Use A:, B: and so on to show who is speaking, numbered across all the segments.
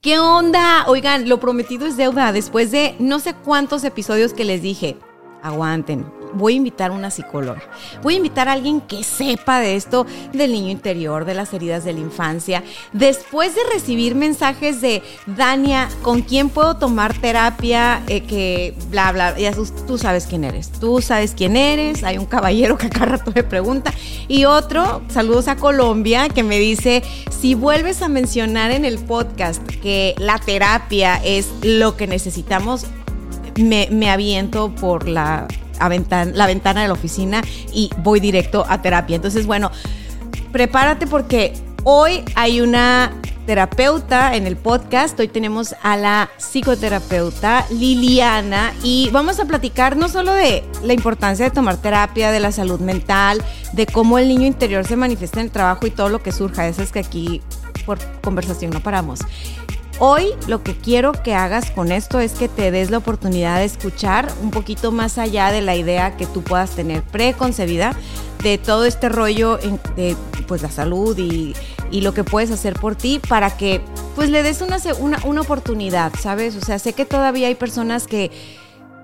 A: ¿Qué onda? Oigan, lo prometido es deuda. Después de no sé cuántos episodios que les dije, aguanten, voy a invitar a una psicóloga. Voy a invitar a alguien que sepa de esto del niño interior, de las heridas de la infancia. Después de recibir mensajes de Dania, ¿con quién puedo tomar terapia? Eh, que bla, bla, ya tú, sabes quién eres. Tú sabes quién eres. Hay un caballero que acá rato me pregunta. Y otro, saludos a Colombia, que me dice, si vuelves a mencionar en el podcast que la terapia es lo que necesitamos, me aviento por la la ventana de la oficina y voy directo a terapia. Entonces, bueno, prepárate porque hoy hay una terapeuta en el podcast. Hoy tenemos a la psicoterapeuta Liliana y vamos a platicar no solo de la importancia de tomar terapia, de la salud mental, de cómo el niño interior se manifiesta en el trabajo y todo lo que surja. Eso es que aquí por conversación no paramos. Hoy lo que quiero que hagas con esto es que te des la oportunidad de escuchar un poquito más allá de la idea que tú puedas tener preconcebida de todo este rollo de pues la salud y, y lo que puedes hacer por ti para que pues le des una, una, una oportunidad, ¿sabes? O sea, sé que todavía hay personas que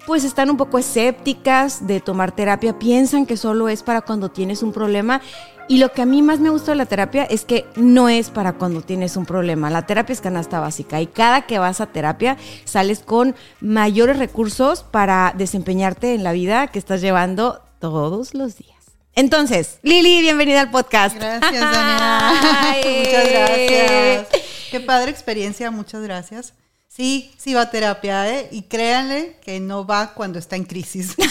A: pues están un poco escépticas de tomar terapia, piensan que solo es para cuando tienes un problema. Y lo que a mí más me gusta de la terapia es que no es para cuando tienes un problema. La terapia es canasta básica y cada que vas a terapia sales con mayores recursos para desempeñarte en la vida que estás llevando todos los días. Entonces, Lili, bienvenida al podcast.
B: Gracias, Daniela. Muchas gracias. Qué padre experiencia, muchas gracias. Sí, sí va a terapia, ¿eh? Y créanle que no va cuando está en crisis.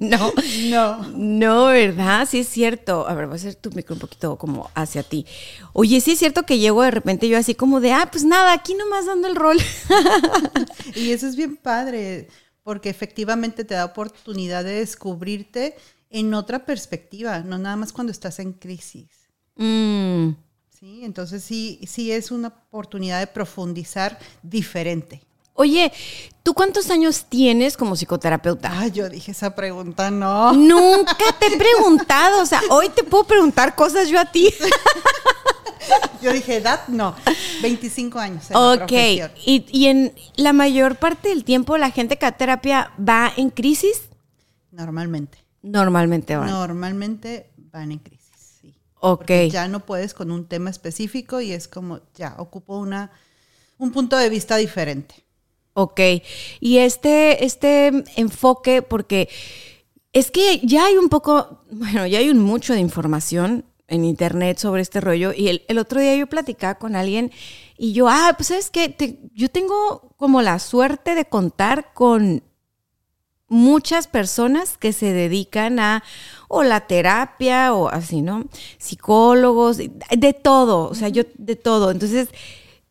A: No.
B: No.
A: No, ¿verdad? Sí es cierto. A ver, voy a hacer tu micro un poquito como hacia ti. Oye, sí es cierto que llego de repente yo así como de, ah, pues nada, aquí nomás dando el rol.
B: Y eso es bien padre, porque efectivamente te da oportunidad de descubrirte en otra perspectiva, no nada más cuando estás en crisis.
A: Mm,
B: Sí, entonces sí, sí es una oportunidad de profundizar diferente.
A: Oye, ¿tú cuántos años tienes como psicoterapeuta?
B: Ah, yo dije esa pregunta, no.
A: Nunca te he preguntado, o sea, hoy te puedo preguntar cosas yo a ti.
B: Yo dije edad, no. 25 años. En
A: Ok, y, y en la mayor parte del tiempo la gente que a terapia va en crisis,
B: Normalmente.
A: normalmente van.
B: Normalmente van en crisis.
A: Ok.
B: Porque ya no puedes con un tema específico y es como, ya, ocupo una, un punto de vista diferente.
A: Ok, y este, este enfoque, porque es que ya hay un poco, bueno, ya hay un mucho de información en internet sobre este rollo. Y el, el otro día yo platicaba con alguien y yo, ah, pues sabes que yo tengo como la suerte de contar con muchas personas que se dedican a o la terapia o así, ¿no? Psicólogos, de todo, o sea, yo de todo. Entonces,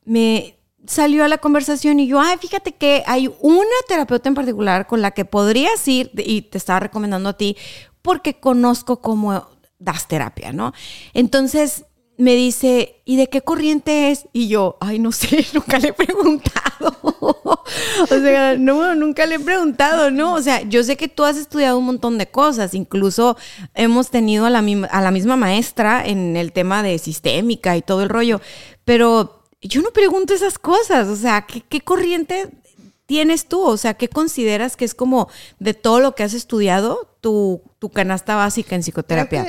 A: me salió a la conversación y yo, ay, fíjate que hay una terapeuta en particular con la que podrías ir y te estaba recomendando a ti porque conozco cómo das terapia, ¿no? Entonces me dice, ¿y de qué corriente es? Y yo, ay, no sé, nunca le he preguntado. o sea, no, nunca le he preguntado, ¿no? O sea, yo sé que tú has estudiado un montón de cosas, incluso hemos tenido a la, a la misma maestra en el tema de sistémica y todo el rollo, pero yo no pregunto esas cosas, o sea, ¿qué, corriente tienes tú? O sea, ¿qué consideras que es como de todo lo que has estudiado tu, tu canasta básica en psicoterapia?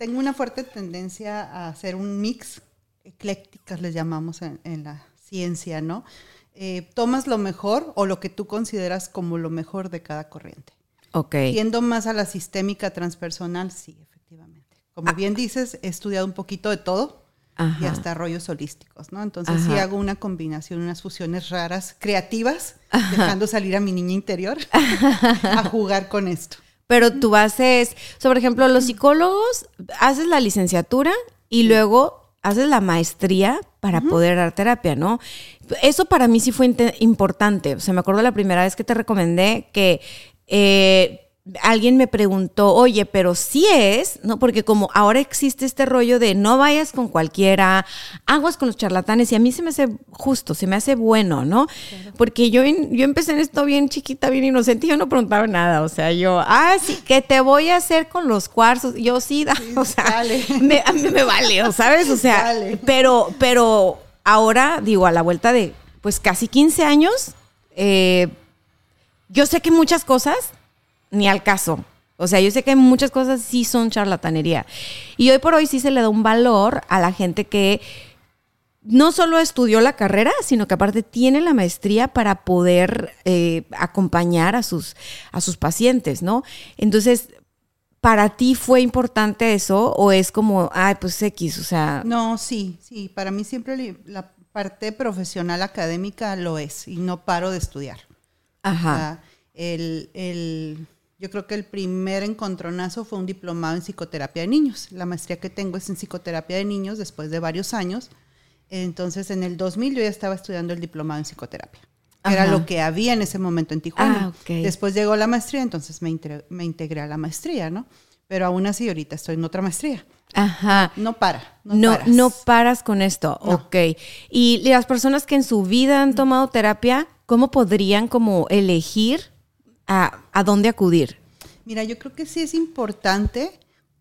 B: Tengo una fuerte tendencia a hacer un mix, eclécticas les llamamos en, en la ciencia, ¿no? Eh, tomas lo mejor o lo que tú consideras como lo mejor de cada corriente.
A: Ok.
B: Tiendo más a la sistémica transpersonal, sí, efectivamente. Como bien dices, he estudiado un poquito de todo y hasta rollos holísticos, ¿no? Entonces sí
A: Ajá.
B: hago una combinación, unas fusiones raras, creativas, dejando salir a mi niña interior a jugar con esto.
A: Pero tu base es, o sea, por ejemplo, los psicólogos, haces la licenciatura y luego haces la maestría para poder dar terapia, ¿no? Eso para mí sí fue importante. O sea, me acuerdo la primera vez que te recomendé que eh, alguien me preguntó, oye, pero sí es, ¿no? Porque como ahora existe este rollo de no vayas con cualquiera, aguas con los charlatanes, y a mí se me hace justo, se me hace bueno, ¿no? Porque yo, yo empecé en esto bien chiquita, bien inocente, y yo no preguntaba nada, o sea, yo, ah, sí, que te voy a hacer con los cuarzos, yo sí, da, o sea, me, a mí me vale, ¿sabes? O sea, pero, pero ahora, digo, a la vuelta de, pues casi 15 años, eh, yo sé que muchas cosas ni al caso. O sea, yo sé que muchas cosas sí son charlatanería. Y hoy por hoy sí se le da un valor a la gente que no solo estudió la carrera, sino que aparte tiene la maestría para poder eh, acompañar a sus, a sus pacientes, ¿no? Entonces, ¿para ti fue importante eso o es como, ay, pues X, o sea...
B: No, sí, sí, para mí siempre la parte profesional académica lo es y no paro de estudiar. Ajá. el, el yo creo que el primer encontronazo fue un diplomado en psicoterapia de niños. La maestría que tengo es en psicoterapia de niños después de varios años. Entonces, en el 2000 yo ya estaba estudiando el diplomado en psicoterapia. Era lo que había en ese momento en Tijuana. Ah, después llegó la maestría, entonces me, integré, a la maestría, ¿no? Pero aún así ahorita estoy en otra maestría. Ajá. No para.
A: No, no, paras con esto. Ok. Y las personas que en su vida han tomado terapia, ¿cómo podrían como elegir a, dónde acudir?
B: Mira, yo creo que sí es importante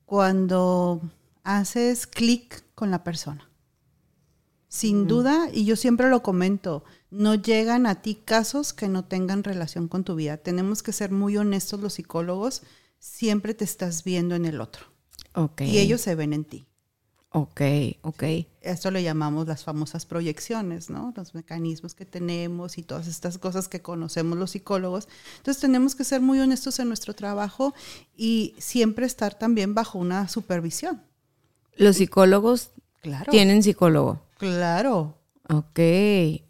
B: cuando haces clic con la persona. Sin duda, y yo siempre lo comento, no llegan a ti casos que no tengan relación con tu vida. Tenemos que ser muy honestos los psicólogos, siempre te estás viendo en el otro. Okay. Y ellos se ven en ti.
A: Ok, ok.
B: Esto le llamamos las famosas proyecciones, ¿no? Los mecanismos que tenemos y todas estas cosas que conocemos los psicólogos. Entonces tenemos que ser muy honestos en nuestro trabajo y siempre estar también bajo una supervisión.
A: Los psicólogos
B: claro.
A: tienen psicólogo.
B: Claro.
A: Ok.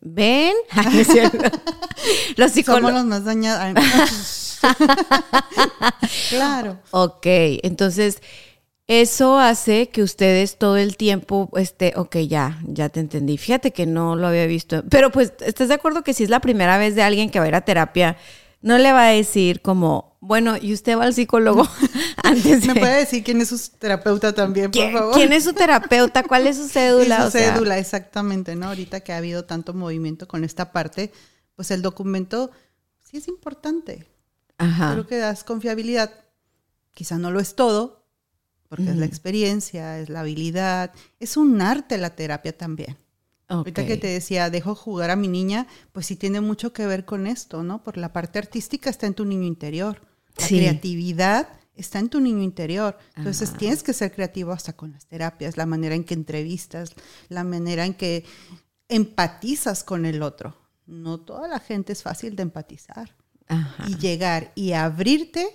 A: ¿Ven?
B: los psicólogos. Somos los más dañados. claro.
A: Ok, entonces eso hace que ustedes todo el tiempo, este, ok, ya, ya te entendí. Fíjate que no lo había visto. Pero pues, ¿estás de acuerdo que si es la primera vez de alguien que va a ir a terapia, no le va a decir como, bueno, y usted va al psicólogo antes
B: de... ¿Me puede decir quién es su terapeuta también, por favor?
A: ¿Quién es su terapeuta? ¿Cuál es su cédula?
B: su cédula, exactamente, ¿no? Ahorita que ha habido tanto movimiento con esta parte, pues el documento sí es importante. Ajá. Creo que das confiabilidad. Quizá no lo es todo, porque es la experiencia, es la habilidad, es un arte la terapia también. Ahorita que te decía, dejo jugar a mi niña, pues sí tiene mucho que ver con esto, ¿no? Porque la parte artística está en tu niño interior, la creatividad está en tu niño interior. Entonces tienes que ser creativo hasta con las terapias, la manera en que entrevistas, la manera en que empatizas con el otro. No toda la gente es fácil de empatizar. Y llegar y abrirte,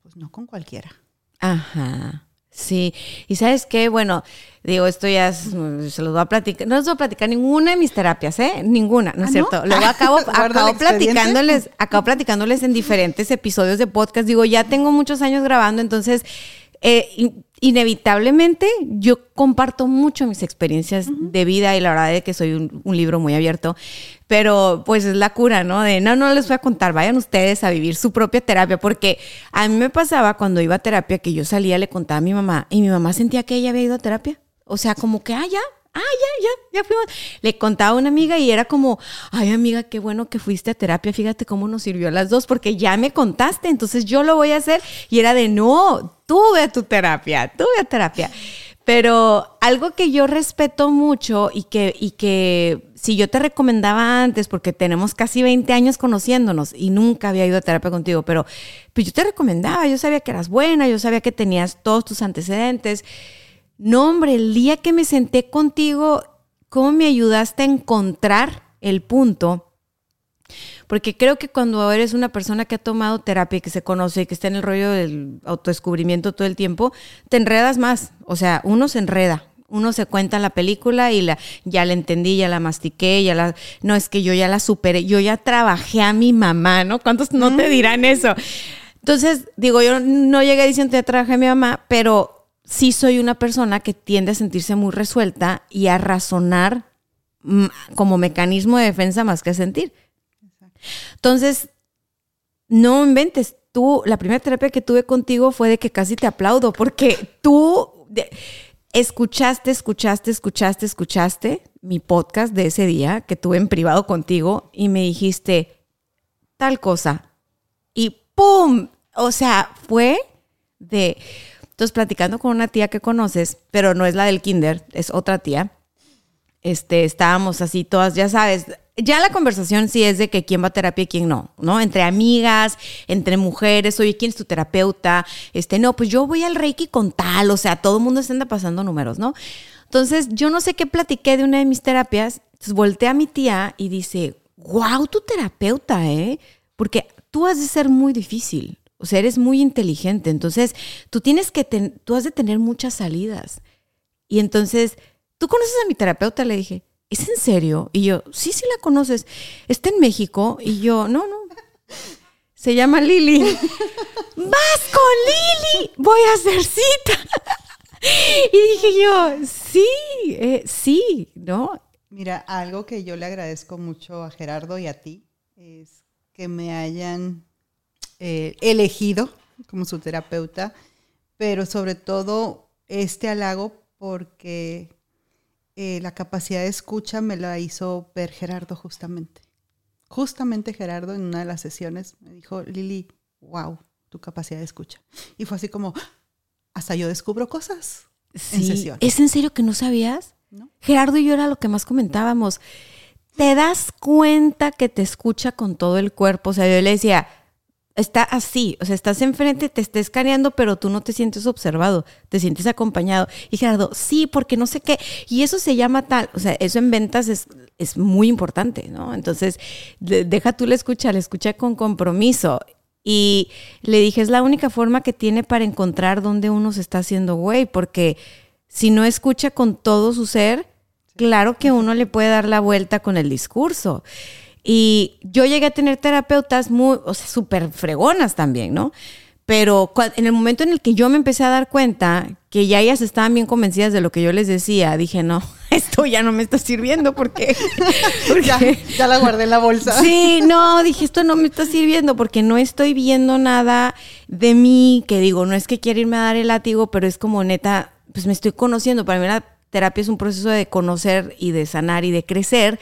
B: pues no con cualquiera.
A: Ajá. Sí, y sabes qué, bueno, digo, esto ya se los voy a platicar, no les voy a platicar ninguna de mis terapias, ¿eh? Ninguna, ¿no es ¿Ah, cierto? Luego acabo, acabo platicándoles, acabo platicándoles en diferentes episodios de podcast, digo, ya tengo muchos años grabando, entonces eh, inevitablemente yo comparto mucho mis experiencias de vida y la verdad es que soy un, libro muy abierto, pero pues es la cura, ¿no? De no, no les voy a contar, vayan ustedes a vivir su propia terapia, porque a mí me pasaba cuando iba a terapia que yo salía, le contaba a mi mamá y mi mamá sentía que ella había ido a terapia. O sea, como que, ah, ya, ah, ya, ya, ya fuimos. Le contaba a una amiga y era como, ay, amiga, qué bueno que fuiste a terapia, fíjate cómo nos sirvió a las dos, porque ya me contaste, entonces yo lo voy a hacer. Y era de, no, tuve tu terapia, tuve terapia. Pero algo que yo respeto mucho y que, y que si yo te recomendaba antes, porque tenemos casi 20 años conociéndonos y nunca había ido a terapia contigo, pero pues yo te recomendaba, yo sabía que eras buena, yo sabía que tenías todos tus antecedentes. No, hombre, el día que me senté contigo, ¿cómo me ayudaste a encontrar el punto? Porque creo que cuando eres una persona que ha tomado terapia que se conoce y que está en el rollo del autodescubrimiento todo el tiempo, te enredas más. O sea, uno se enreda. Uno se cuenta la película y la, ya la entendí, ya la mastiqué, ya la... No, es que yo ya la superé, yo ya trabajé a mi mamá, ¿no? ¿Cuántos no te dirán eso? Entonces, digo, yo no llegué diciendo ya trabajé a mi mamá, pero sí soy una persona que tiende a sentirse muy resuelta y a razonar como mecanismo de defensa más que a sentir. Entonces, no inventes. Tú, la primera terapia que tuve contigo fue de que casi te aplaudo, porque tú escuchaste, escuchaste, escuchaste, escuchaste mi podcast de ese día que tuve en privado contigo y me dijiste tal cosa. Y ¡pum! O sea, fue de... Entonces, platicando con una tía que conoces, pero no es la del kinder, es otra tía. Este, estábamos así todas, ya sabes, ya la conversación sí es de que quién va a terapia y quién no, ¿no? Entre amigas, entre mujeres, oye, ¿quién es tu terapeuta? Este, no, pues yo voy al Reiki con tal, o sea, todo el mundo se anda pasando números, ¿no? Entonces, yo no sé qué platiqué de una de mis terapias, entonces volteé a mi tía y dice, wow, tu terapeuta, ¿eh? Porque tú has de ser muy difícil, o sea, eres muy inteligente, entonces tú tienes que, tú has de tener muchas salidas. Y entonces, ¿tú conoces a mi terapeuta? Le dije, ¿es en serio? Y yo, sí, sí la conoces. Está en México. Y yo, no, no. Se llama Lili. ¡Vas con Lili! Voy a hacer cita. y dije yo, sí, eh, sí, ¿no?
B: Mira, algo que yo le agradezco mucho a Gerardo y a ti es que me hayan eh, elegido como su terapeuta, pero sobre todo este halago porque eh, la capacidad de escucha me la hizo ver Gerardo justamente. Justamente Gerardo en una de las sesiones me dijo, Lili, wow, tu capacidad de escucha. Y fue así como, hasta yo descubro cosas en sesión.
A: ¿Es en serio que no sabías? Gerardo y yo era lo que más comentábamos. ¿Te das cuenta que te escucha con todo el cuerpo? O sea, yo le decía, está así, o sea, estás enfrente, te está escaneando, pero tú no te sientes observado, te sientes acompañado. Y Gerardo, sí, porque no sé qué. Y eso se llama tal, o sea, eso en ventas es, es muy importante, ¿no? Entonces, deja tú la escucha, la escucha con compromiso. Y le dije, es la única forma que tiene para encontrar dónde uno se está haciendo güey, porque si no escucha con todo su ser, claro que uno le puede dar la vuelta con el discurso. Y yo llegué a tener terapeutas muy, o sea, súper fregonas también, ¿no? Pero en el momento en el que yo me empecé a dar cuenta que ya ellas estaban bien convencidas de lo que yo les decía, dije, no, esto ya no me está sirviendo porque...
B: ya, ya, la guardé en la bolsa.
A: Sí, no, dije, esto no me está sirviendo porque no estoy viendo nada de mí, que digo, no es que quiera irme a dar el látigo, pero es como neta, pues me estoy conociendo. Para mí la terapia es un proceso de conocer y de sanar y de crecer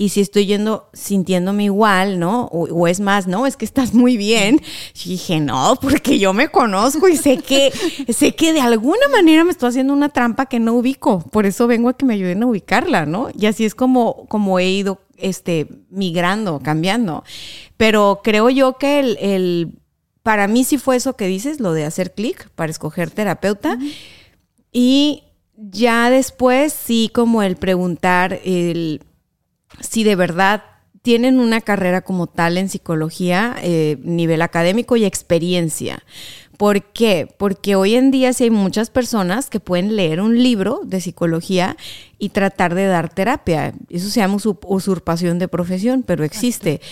A: y si estoy yendo sintiéndome igual, ¿no? O, es más, no, es que estás muy bien. Y dije, no, porque yo me conozco y sé que, sé que de alguna manera me estoy haciendo una trampa que no ubico. Por eso vengo a que me ayuden a ubicarla, ¿no? Y así es como, como he ido este, migrando, cambiando. Pero creo yo que el, para mí sí fue eso que dices, lo de hacer clic para escoger terapeuta. Y ya después sí como el preguntar, el si de verdad tienen una carrera como tal en psicología, eh, nivel académico y experiencia. ¿Por qué? Porque hoy en día sí hay muchas personas que pueden leer un libro de psicología y tratar de dar terapia. Eso se llama usurpación de profesión, pero existe.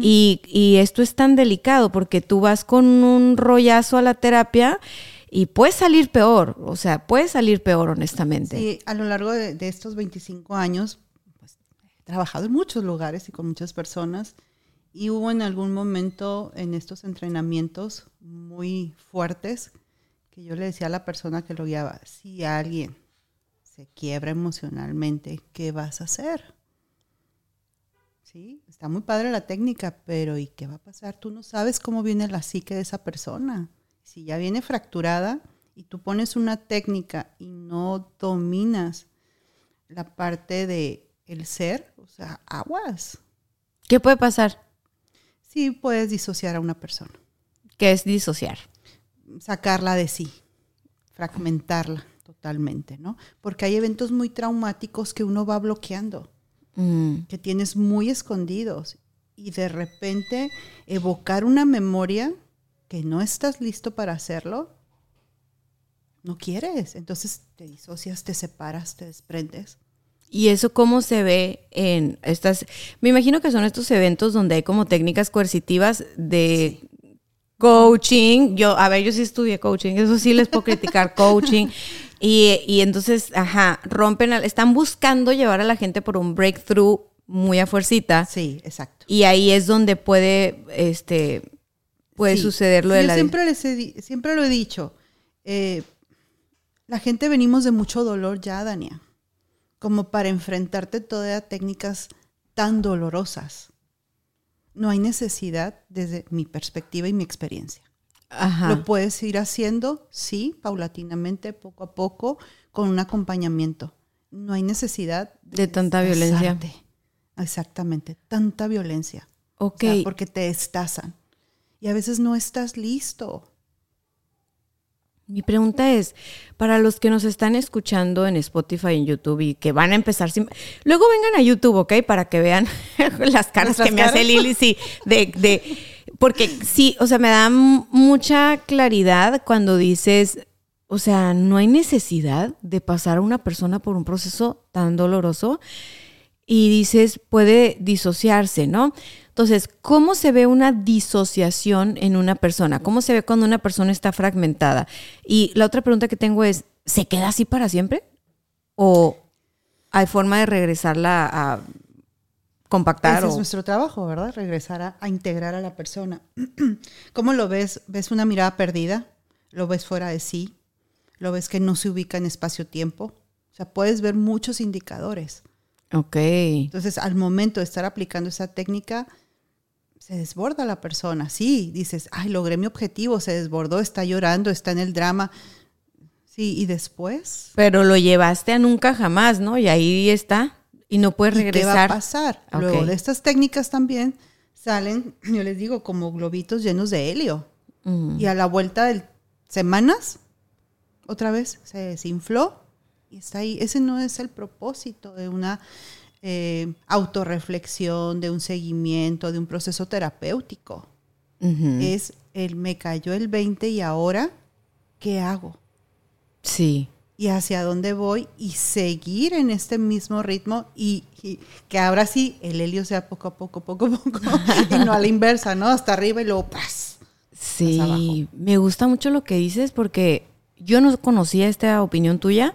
A: y, y, esto es tan delicado porque tú vas con un rollazo a la terapia y puede salir peor, o sea, puede salir peor honestamente.
B: Sí, a lo largo de, de estos 25 años trabajado en muchos lugares y con muchas personas y hubo en algún momento en estos entrenamientos muy fuertes que yo le decía a la persona que lo guiaba, si alguien se quiebra emocionalmente, ¿qué vas a hacer? Sí, está muy padre la técnica, pero ¿y qué va a pasar? Tú no sabes cómo viene la psique de esa persona. Si ya viene fracturada y tú pones una técnica y no dominas la parte de el ser, o sea, aguas.
A: ¿Qué puede pasar?
B: Sí, puedes disociar a una persona.
A: ¿Qué es disociar?
B: Sacarla de sí, fragmentarla totalmente, ¿no? Porque hay eventos muy traumáticos que uno va bloqueando, mm. que tienes muy escondidos y de repente evocar una memoria que no estás listo para hacerlo, no quieres. Entonces te disocias, te separas, te desprendes
A: ¿Y eso cómo se ve en estas? Me imagino que son estos eventos donde hay como técnicas coercitivas de coaching. Yo, a ver, yo sí estudié coaching, eso sí les puedo criticar coaching. Y, y entonces, ajá, rompen, al- están buscando llevar a la gente por un breakthrough muy a fuercita.
B: Sí, exacto.
A: Y ahí es donde puede, este, puede
B: Sí.
A: suceder lo
B: Sí,
A: de
B: yo
A: la...
B: siempre, les he siempre lo he dicho. eh, la gente venimos de mucho dolor ya, Dania, como para enfrentarte todas a técnicas tan dolorosas. No hay necesidad desde mi perspectiva y mi experiencia.
A: Ajá.
B: Lo puedes ir haciendo, sí, paulatinamente, poco a poco, con un acompañamiento. No hay necesidad
A: De tanta violencia.
B: Exactamente, tanta violencia. O
A: Ok.
B: sea, porque te destazan. Y a veces no estás listo.
A: Mi pregunta es, para los que nos están escuchando en Spotify, en YouTube y que van a empezar sin... Luego vengan a YouTube, ¿ok? Para que vean las caras
B: ¿Nuestras
A: que me hace? Lili, sí, de, de... Porque sí, o sea, me da mucha claridad cuando dices, o sea, no hay necesidad de pasar a una persona por un proceso tan doloroso y dices, puede disociarse, ¿no? Entonces, ¿cómo se ve una disociación en una persona? ¿Cómo se ve cuando una persona está fragmentada? Y la otra pregunta que tengo es, ¿se queda así para siempre? ¿O hay forma de regresarla a compactar?
B: Ese
A: o-
B: es nuestro trabajo, ¿verdad? Regresar a, a integrar a la persona. ¿Cómo lo ves? ¿Ves una mirada perdida? ¿Lo ves fuera de sí? ¿Lo ves que no se ubica en espacio-tiempo? O sea, puedes ver muchos indicadores.
A: Ok.
B: Entonces, al momento de estar aplicando esa técnica, se desborda la persona. Sí, dices, ay, logré mi objetivo, se desbordó, está llorando, está en el drama. Sí, y después,
A: Pero lo llevaste a nunca jamás, ¿no? Y ahí está. Y no puedes
B: ¿y ¿qué va a
A: regresar.
B: pasar?
A: Ok.
B: Luego de estas técnicas también salen, yo les digo, como globitos llenos de helio.
A: Mm.
B: Y a la vuelta de semanas, otra vez se desinfló y está ahí. Ese no es el propósito de una eh, autorreflexión, de un seguimiento, de un proceso terapéutico. Es el me cayó el 20 y ahora, ¿qué hago?
A: Sí.
B: y hacia dónde voy y seguir en este mismo ritmo y, y que ahora sí el helio sea poco a poco, poco a poco y no a la inversa, ¿no? Hasta arriba y luego ¡pras!
A: Sí,
B: abajo.
A: me gusta mucho lo que dices porque yo no conocía esta opinión tuya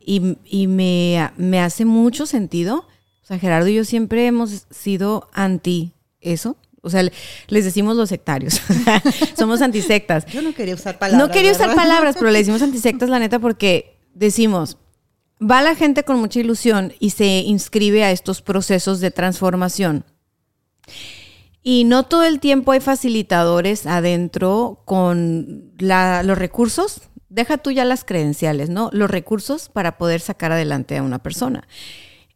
A: y, y me, me hace mucho sentido. Sea, Gerardo y yo siempre hemos sido anti eso. O sea, le- les decimos los sectarios. Somos antisectas.
B: Yo no quería usar palabras.
A: No quería usar
B: ¿verdad?
A: palabras, pero le decimos antisectas, la neta, porque decimos, va la gente con mucha ilusión y se inscribe a estos procesos de transformación. Y no todo el tiempo hay facilitadores adentro con la- los recursos. Deja tú ya las credenciales, ¿no? Los recursos para poder sacar adelante a una persona.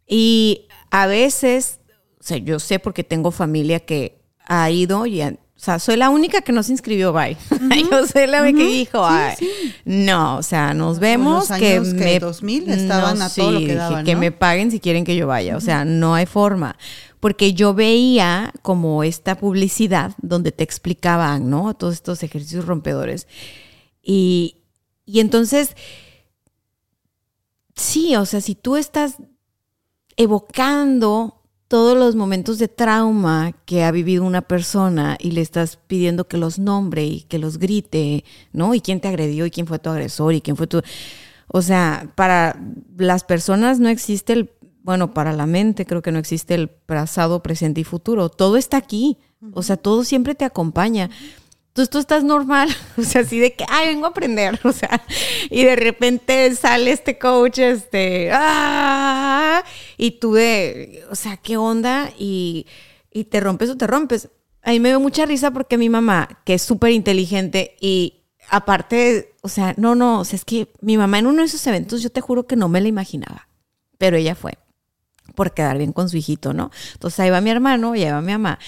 A: Y a veces, o sea, yo sé porque tengo familia que ha ido y, han- o sea, soy la única que no se inscribió, bye. yo soy la única que dijo, "Ay, no, o sea, nos vemos
B: los
A: que
B: años que
A: me
B: 2000 estaban a todo lo que
A: me paguen si quieren que yo vaya, o sea, no hay forma. Porque yo veía como esta publicidad donde te explicaban, ¿no? Todos estos ejercicios rompedores. Y, y entonces, sí, o sea, si tú estás evocando todos los momentos de trauma que ha vivido una persona y le estás pidiendo que los nombre y que los grite, ¿no? Y quién te agredió y quién fue tu agresor y quién fue tu... O sea, para las personas no existe el, bueno, para la mente creo que no existe el pasado, presente y futuro. Todo está aquí. O sea, todo siempre te acompaña. Entonces tú estás normal, o sea, así de que, ay, vengo a aprender, o sea, y de repente sale este coach, este, ah, y tú de, o sea, ¿qué onda? Y, y te rompes o te rompes. A mí me dio mucha risa porque mi mamá, que es súper inteligente y aparte, o sea, no, no, o sea, es que mi mamá en uno de esos eventos yo te juro que no me la imaginaba, pero ella fue por quedar bien con su hijito, ¿no? Entonces ahí va mi hermano y ahí va mi mamá.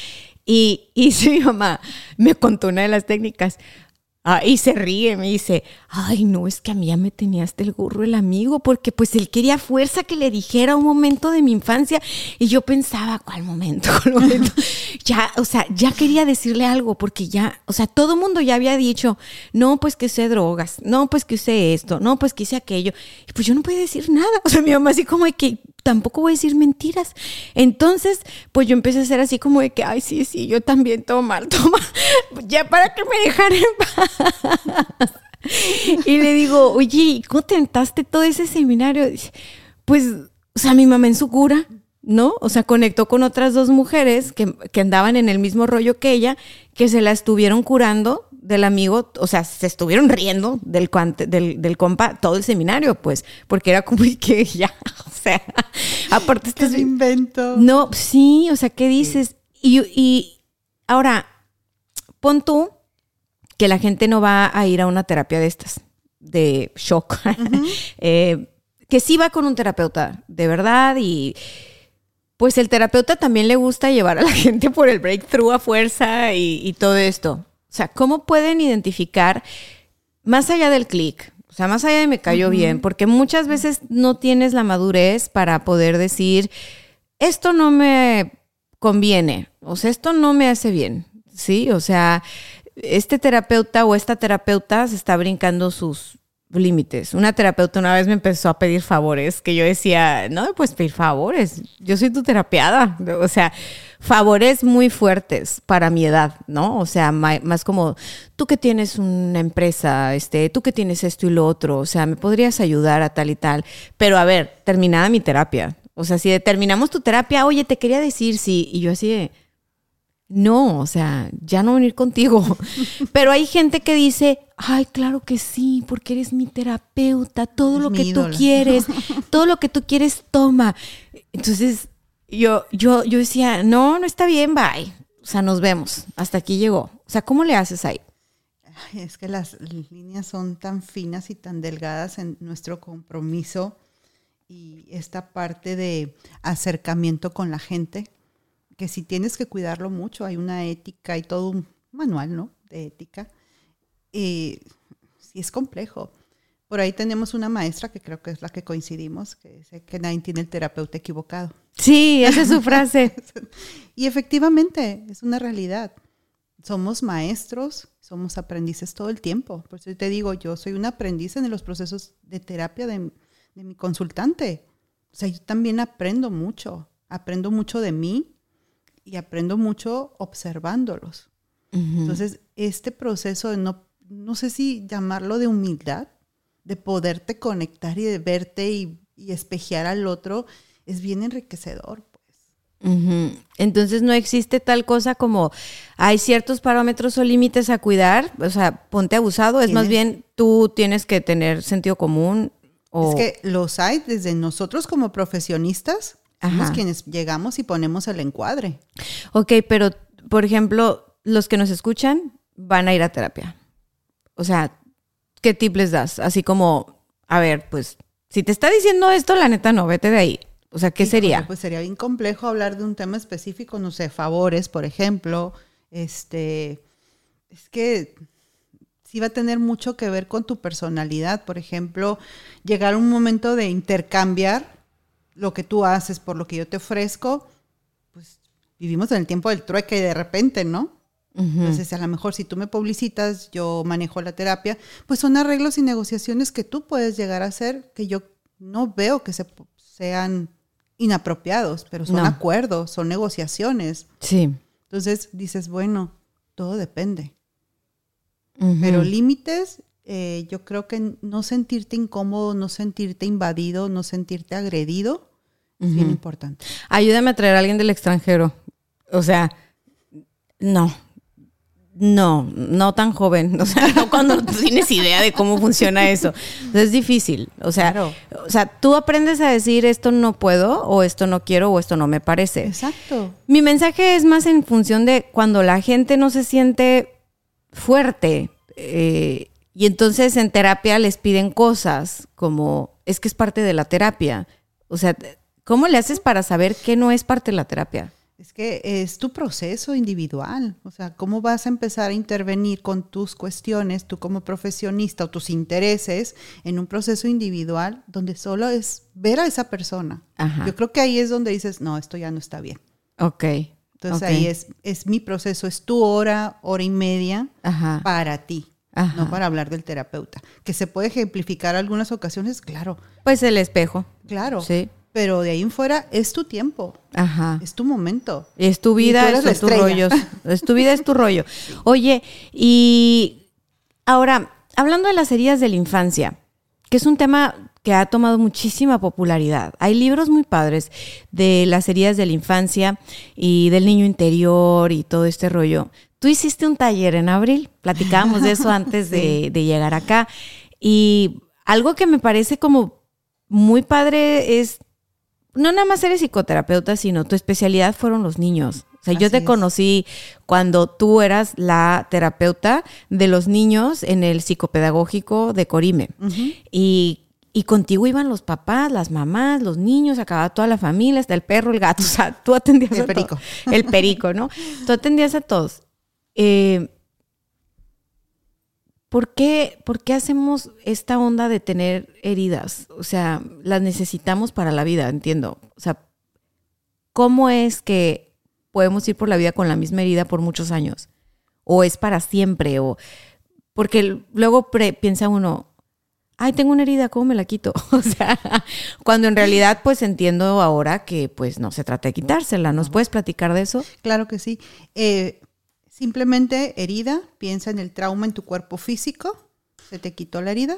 A: Y, y sí, mamá me contó una de las técnicas. Ah, y se ríe, me dice, ay, no, es que a mí ya me tenía hasta el gorro el amigo, porque pues él quería fuerza que le dijera un momento de mi infancia. Y yo pensaba, ¿cuál momento? ¿Cuál momento? ya, o sea, ya quería decirle algo, porque ya, o sea, todo el mundo ya había dicho, no, pues que usé drogas, no, pues que usé esto, no, pues que hice aquello. Y pues yo no podía decir nada. O sea, mi mamá así como de que, tampoco voy a decir mentiras. Entonces, pues yo empecé a hacer así como de que, ay, sí, sí, yo también toma, toma, ya para que me dejaran en paz. Y le digo, oye, ¿cómo tentaste todo ese seminario? Pues, o sea, mi mamá en su cura, ¿no? O sea, conectó con otras dos mujeres que, que andaban en el mismo rollo que ella, que se la estuvieron curando del amigo, o sea, se estuvieron riendo del, del, del, compa todo el seminario, pues, porque era como que ya, o sea, aparte
B: estás... ¿Qué invento?
A: No, sí, o sea, ¿qué dices? Y, y ahora, pon tú que la gente no va a ir a una terapia de estas, de shock, eh, que sí va con un terapeuta, de verdad, y pues el terapeuta también le gusta llevar a la gente por el breakthrough a fuerza y, y todo esto. O sea, ¿cómo pueden identificar más allá del clic? O sea, más allá de me cayó bien, porque muchas veces no tienes la madurez para poder decir, esto no me conviene, o sea, esto no me hace bien, ¿sí? O sea, este terapeuta o esta terapeuta se está brincando sus límites. Una terapeuta una vez me empezó a pedir favores, que yo decía, no me puedes pedir favores, yo soy tu terapiada. O sea, favores muy fuertes para mi edad, ¿no? O sea, más como tú que tienes una empresa, este, tú que tienes esto y lo otro, o sea, me podrías ayudar a tal y tal. Pero a ver, terminada mi terapia. O sea, si terminamos tu terapia, oye, te quería decir sí, y yo así de, no, o sea, ya no venir contigo. Pero hay gente que dice, ay, claro que sí, porque eres mi terapeuta, todo lo que tú quieres, todo lo que tú quieres, toma. Entonces, yo, yo, yo decía, no, no está bien, bye. O sea, nos vemos. Hasta aquí llegó. O sea, ¿cómo le haces ahí?
B: es que las líneas son tan finas y tan delgadas en nuestro compromiso y esta parte de acercamiento con la gente, que si tienes que cuidarlo mucho, hay una ética y todo un manual, ¿no? De ética. Y sí es complejo. Por ahí tenemos una maestra que creo que es la que coincidimos, que dice que nadie tiene el terapeuta equivocado.
A: Sí, esa es su frase.
B: y efectivamente, es una realidad. Somos maestros, somos aprendices todo el tiempo. Por eso te digo, yo soy un aprendiz en los procesos de terapia de, de mi consultante. O sea, yo también aprendo mucho. Aprendo mucho de mí y aprendo mucho observándolos. Entonces, este proceso de no, no sé si llamarlo de humildad, de poderte conectar y de verte y, y espejear al otro, es bien enriquecedor. Pues.
A: Entonces no existe tal cosa como hay ciertos parámetros o límites a cuidar, o sea, ponte abusado, es más bien tú tienes que tener sentido común.
B: O... Es que los hay desde nosotros como profesionistas, somos quienes llegamos y ponemos el encuadre.
A: Ok, pero por ejemplo, los que nos escuchan van a ir a terapia. O sea, ¿qué tip les das? Así como, a ver, pues, si te está diciendo esto, la neta no, vete de ahí. O sea, ¿qué sería?
B: Pues sería bien complejo hablar de un tema específico, no sé, favores, por ejemplo. Este, es que sí va a tener mucho que ver con tu personalidad. Por ejemplo, llegar a un momento de intercambiar lo que tú haces por lo que yo te ofrezco, pues vivimos en el tiempo del trueque y de repente, ¿no? Entonces, a lo mejor si tú me publicitas, yo manejo la terapia, pues son arreglos y negociaciones que tú puedes llegar a hacer que yo no veo que se, sean inapropiados, pero son acuerdos, son negociaciones.
A: Sí.
B: Entonces dices, bueno, todo depende. Pero límites, eh, yo creo que no sentirte incómodo, no sentirte invadido, no sentirte agredido, es bien importante.
A: Ayúdame a traer a alguien del extranjero. O sea, no, no, no tan joven, o sea, no cuando tienes idea de cómo funciona eso. es difícil, o sea, o sea, tú aprendes a decir esto no puedo o esto no quiero o esto no me parece.
B: Exacto.
A: Mi mensaje es más en función de cuando la gente no se siente fuerte eh, y entonces en terapia les piden cosas como es que es parte de la terapia. O sea, ¿cómo le haces para saber qué no es parte de la terapia?
B: Es que es tu proceso individual, o sea, cómo vas a empezar a intervenir con tus cuestiones, tú como profesionista o tus intereses en un proceso individual donde solo es ver a esa persona. Yo creo que ahí es donde dices, no, esto ya no está bien.
A: Ok.
B: Entonces ahí es, es mi proceso, es tu hora, hora y media para ti. No para hablar del terapeuta. Que se puede ejemplificar algunas ocasiones, claro.
A: Pues el espejo.
B: Claro. Sí pero de ahí en fuera es tu tiempo,
A: Ajá.
B: es tu momento.
A: Es tu vida, es tu rollo. Es tu vida, es tu rollo. Oye, y ahora, hablando de las heridas de la infancia, que es un tema que ha tomado muchísima popularidad. Hay libros muy padres de las heridas de la infancia y del niño interior y todo este rollo. Tú hiciste un taller en abril, platicábamos de eso antes de, de llegar acá. Y algo que me parece como muy padre es no nada más eres psicoterapeuta, sino tu especialidad fueron los niños. O sea, yo te
B: es.
A: conocí cuando tú eras la terapeuta de los niños en el psicopedagógico de Corime. y, y contigo iban los papás, las mamás, los niños, acababa toda la familia, hasta el perro, el gato. O sea, tú atendías
B: El
A: a todos.
B: perico.
A: El perico, ¿no? Tú atendías a todos. Eh, ¿Por qué, ¿Por qué hacemos esta onda de tener heridas? O sea, las necesitamos para la vida, entiendo. O sea, ¿cómo es que podemos ir por la vida con la misma herida por muchos años? ¿O es para siempre? O porque luego pre- piensa uno, ay, tengo una herida, ¿cómo me la quito? O sea, cuando en realidad pues entiendo ahora que pues no se trata de quitársela. ¿Nos puedes platicar de eso?
B: Claro que sí. Eh, simplemente herida, piensa en el trauma en tu cuerpo físico, se te quitó la herida,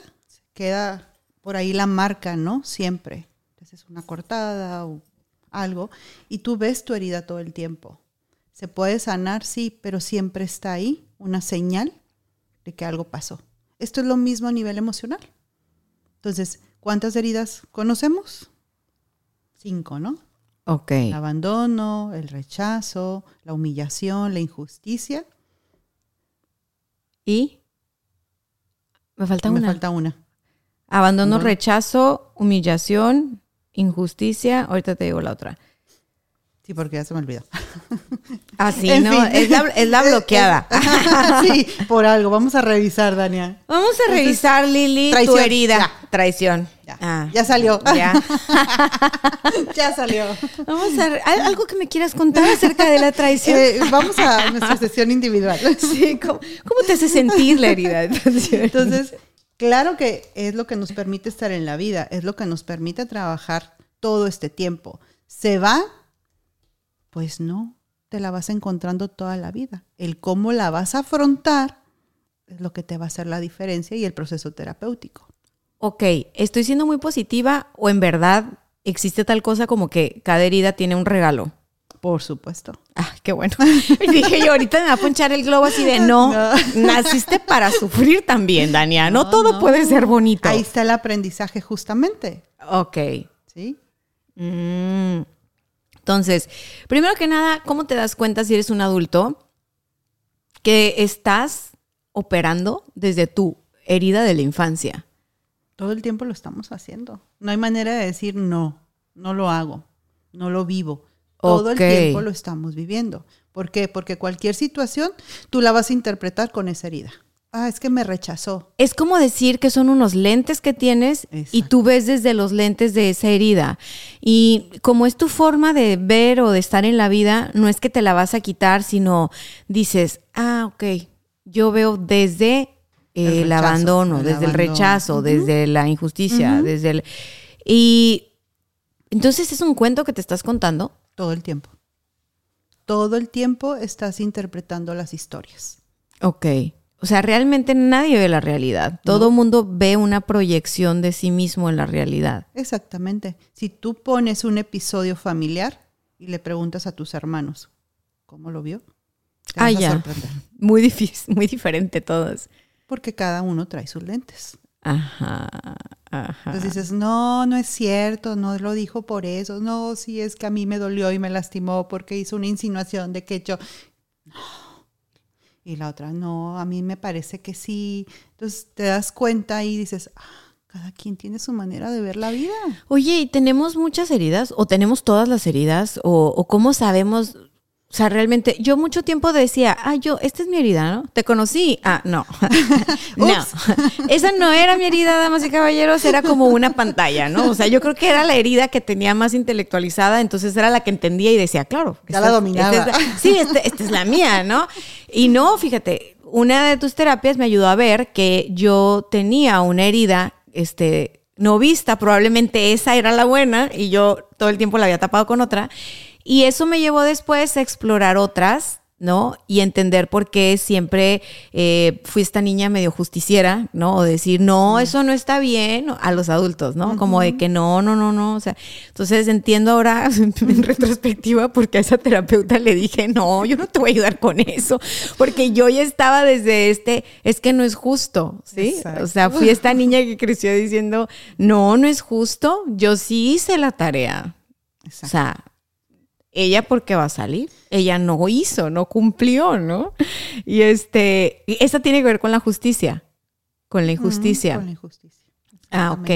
B: queda por ahí la marca, ¿no? Siempre. Entonces una cortada o algo, y tú ves tu herida todo el tiempo. Se puede sanar, sí, pero siempre está ahí una señal de que algo pasó. Esto es lo mismo a nivel emocional. Entonces, ¿cuántas heridas conocemos? Cinco, ¿no?
A: Ok.
B: El abandono, el rechazo, la humillación, la injusticia.
A: ¿Y? Me falta
B: Me
A: una.
B: falta una.
A: Abandono,
B: Abandono.
A: rechazo, humillación, injusticia. Ahorita te digo la otra.
B: Sí, porque ya se me olvidó.
A: Ah, sí,
B: En
A: ¿no?
B: fin.
A: Es la, es la bloqueada.
B: sí, por algo. Vamos a revisar, Dania.
A: Vamos a revisar, Lili, tu
B: traición.
A: herida.
B: Ya.
A: Traición.
B: Ya,
A: Ah,
B: ya salió.
A: ya.
B: ya salió.
A: Vamos a... re- ¿al- ¿Algo que me quieras contar acerca de la traición?
B: Eh, vamos a nuestra sesión individual.
A: sí, ¿cómo, cómo te hace sentir la herida de traición?
B: Entonces, claro que es lo que nos permite estar en la vida, es lo que nos permite trabajar todo este tiempo. ¿Se va? Pues no, te la vas encontrando toda la vida. El cómo la vas a afrontar es lo que te va a hacer la diferencia y el proceso terapéutico.
A: ok, ¿estoy siendo muy positiva o en verdad existe tal cosa como que cada herida tiene un regalo?
B: Por supuesto.
A: Ah, qué bueno. Dije yo, ahorita me va a ponchar el globo así de no,
B: No.
A: naciste para sufrir también, Dania. No,
B: No,
A: todo
B: no.
A: puede ser bonito.
B: Ahí está el aprendizaje justamente,
A: Ok.
B: ¿sí?
A: Mm. Entonces, primero que nada, ¿cómo te das cuenta si eres un adulto que estás operando desde tu herida de la infancia?
B: Todo el tiempo lo estamos haciendo. No hay manera de decir no, no lo hago, no lo vivo. Todo el tiempo lo estamos viviendo. ¿Por qué? Porque cualquier situación tú la vas a interpretar con esa herida. Ah, es que me rechazó.
A: Es como decir que son unos lentes que tienes y tú ves desde los lentes de esa herida. Y como es tu forma de ver o de estar en la vida, no es que te la vas a quitar, sino dices, ah, ok, yo veo desde
B: El
A: el,
B: rechazo,
A: abandono,
B: el
A: desde el rechazo, desde la injusticia, desde el... Y entonces es un cuento que te estás contando.
B: Todo el tiempo. Todo el tiempo estás interpretando las historias.
A: Ok. O sea, realmente nadie ve la realidad. Todo mundo ve una proyección de sí mismo en la realidad.
B: Exactamente. Si tú pones un episodio familiar y le preguntas a tus hermanos, ¿cómo lo vio? Te
A: Ah,
B: vas a
A: ya.
B: sorprender.
A: Muy difícil, muy diferente todos.
B: Porque cada uno trae sus lentes.
A: Ajá, ajá.
B: Entonces dices, no, no es cierto, no lo dijo por eso, no, sí es que a mí me dolió y me lastimó porque hizo una insinuación de que yo... No. Y la otra, no, a mí me parece que sí. Entonces te das cuenta y dices, ah, cada quien tiene su manera de ver la vida.
A: Oye, ¿y tenemos muchas heridas? ¿O tenemos todas las heridas? ¿O, o cómo sabemos? O sea, realmente, yo mucho tiempo decía, ah, yo, esta es mi herida, ¿no? Te conocí. Ah, no. no. Esa no era mi herida, damas y caballeros, era como una pantalla, ¿no? O sea, yo creo que era la herida que tenía más intelectualizada, entonces era la que entendía y decía, claro.
B: Ya la dominaba.
A: esta es la- sí, este- esta es la mía, ¿no? Y no, fíjate, una de tus terapias me ayudó a ver que yo tenía una herida, este, no vista, probablemente esa era la buena y yo todo el tiempo la había tapado con otra. Y eso me llevó después a explorar otras ¿no? Y entender por qué siempre eh, fui esta niña medio justiciera, ¿no? O decir, no, eso no está bien a los adultos, ¿no? Como de que no, no, no, no. O sea, entonces entiendo ahora en retrospectiva porque a esa terapeuta le dije, no, yo no te voy a ayudar con eso, porque yo ya estaba desde este, es que no es justo, ¿sí? O sea, fui esta niña que creció diciendo, no, no es justo, yo sí hice la tarea. O sea, ella porque va a salir, ella no hizo, no cumplió, ¿no? Y este, esta tiene que ver con la justicia, con la injusticia.
B: con la injusticia.
A: Ah, ok.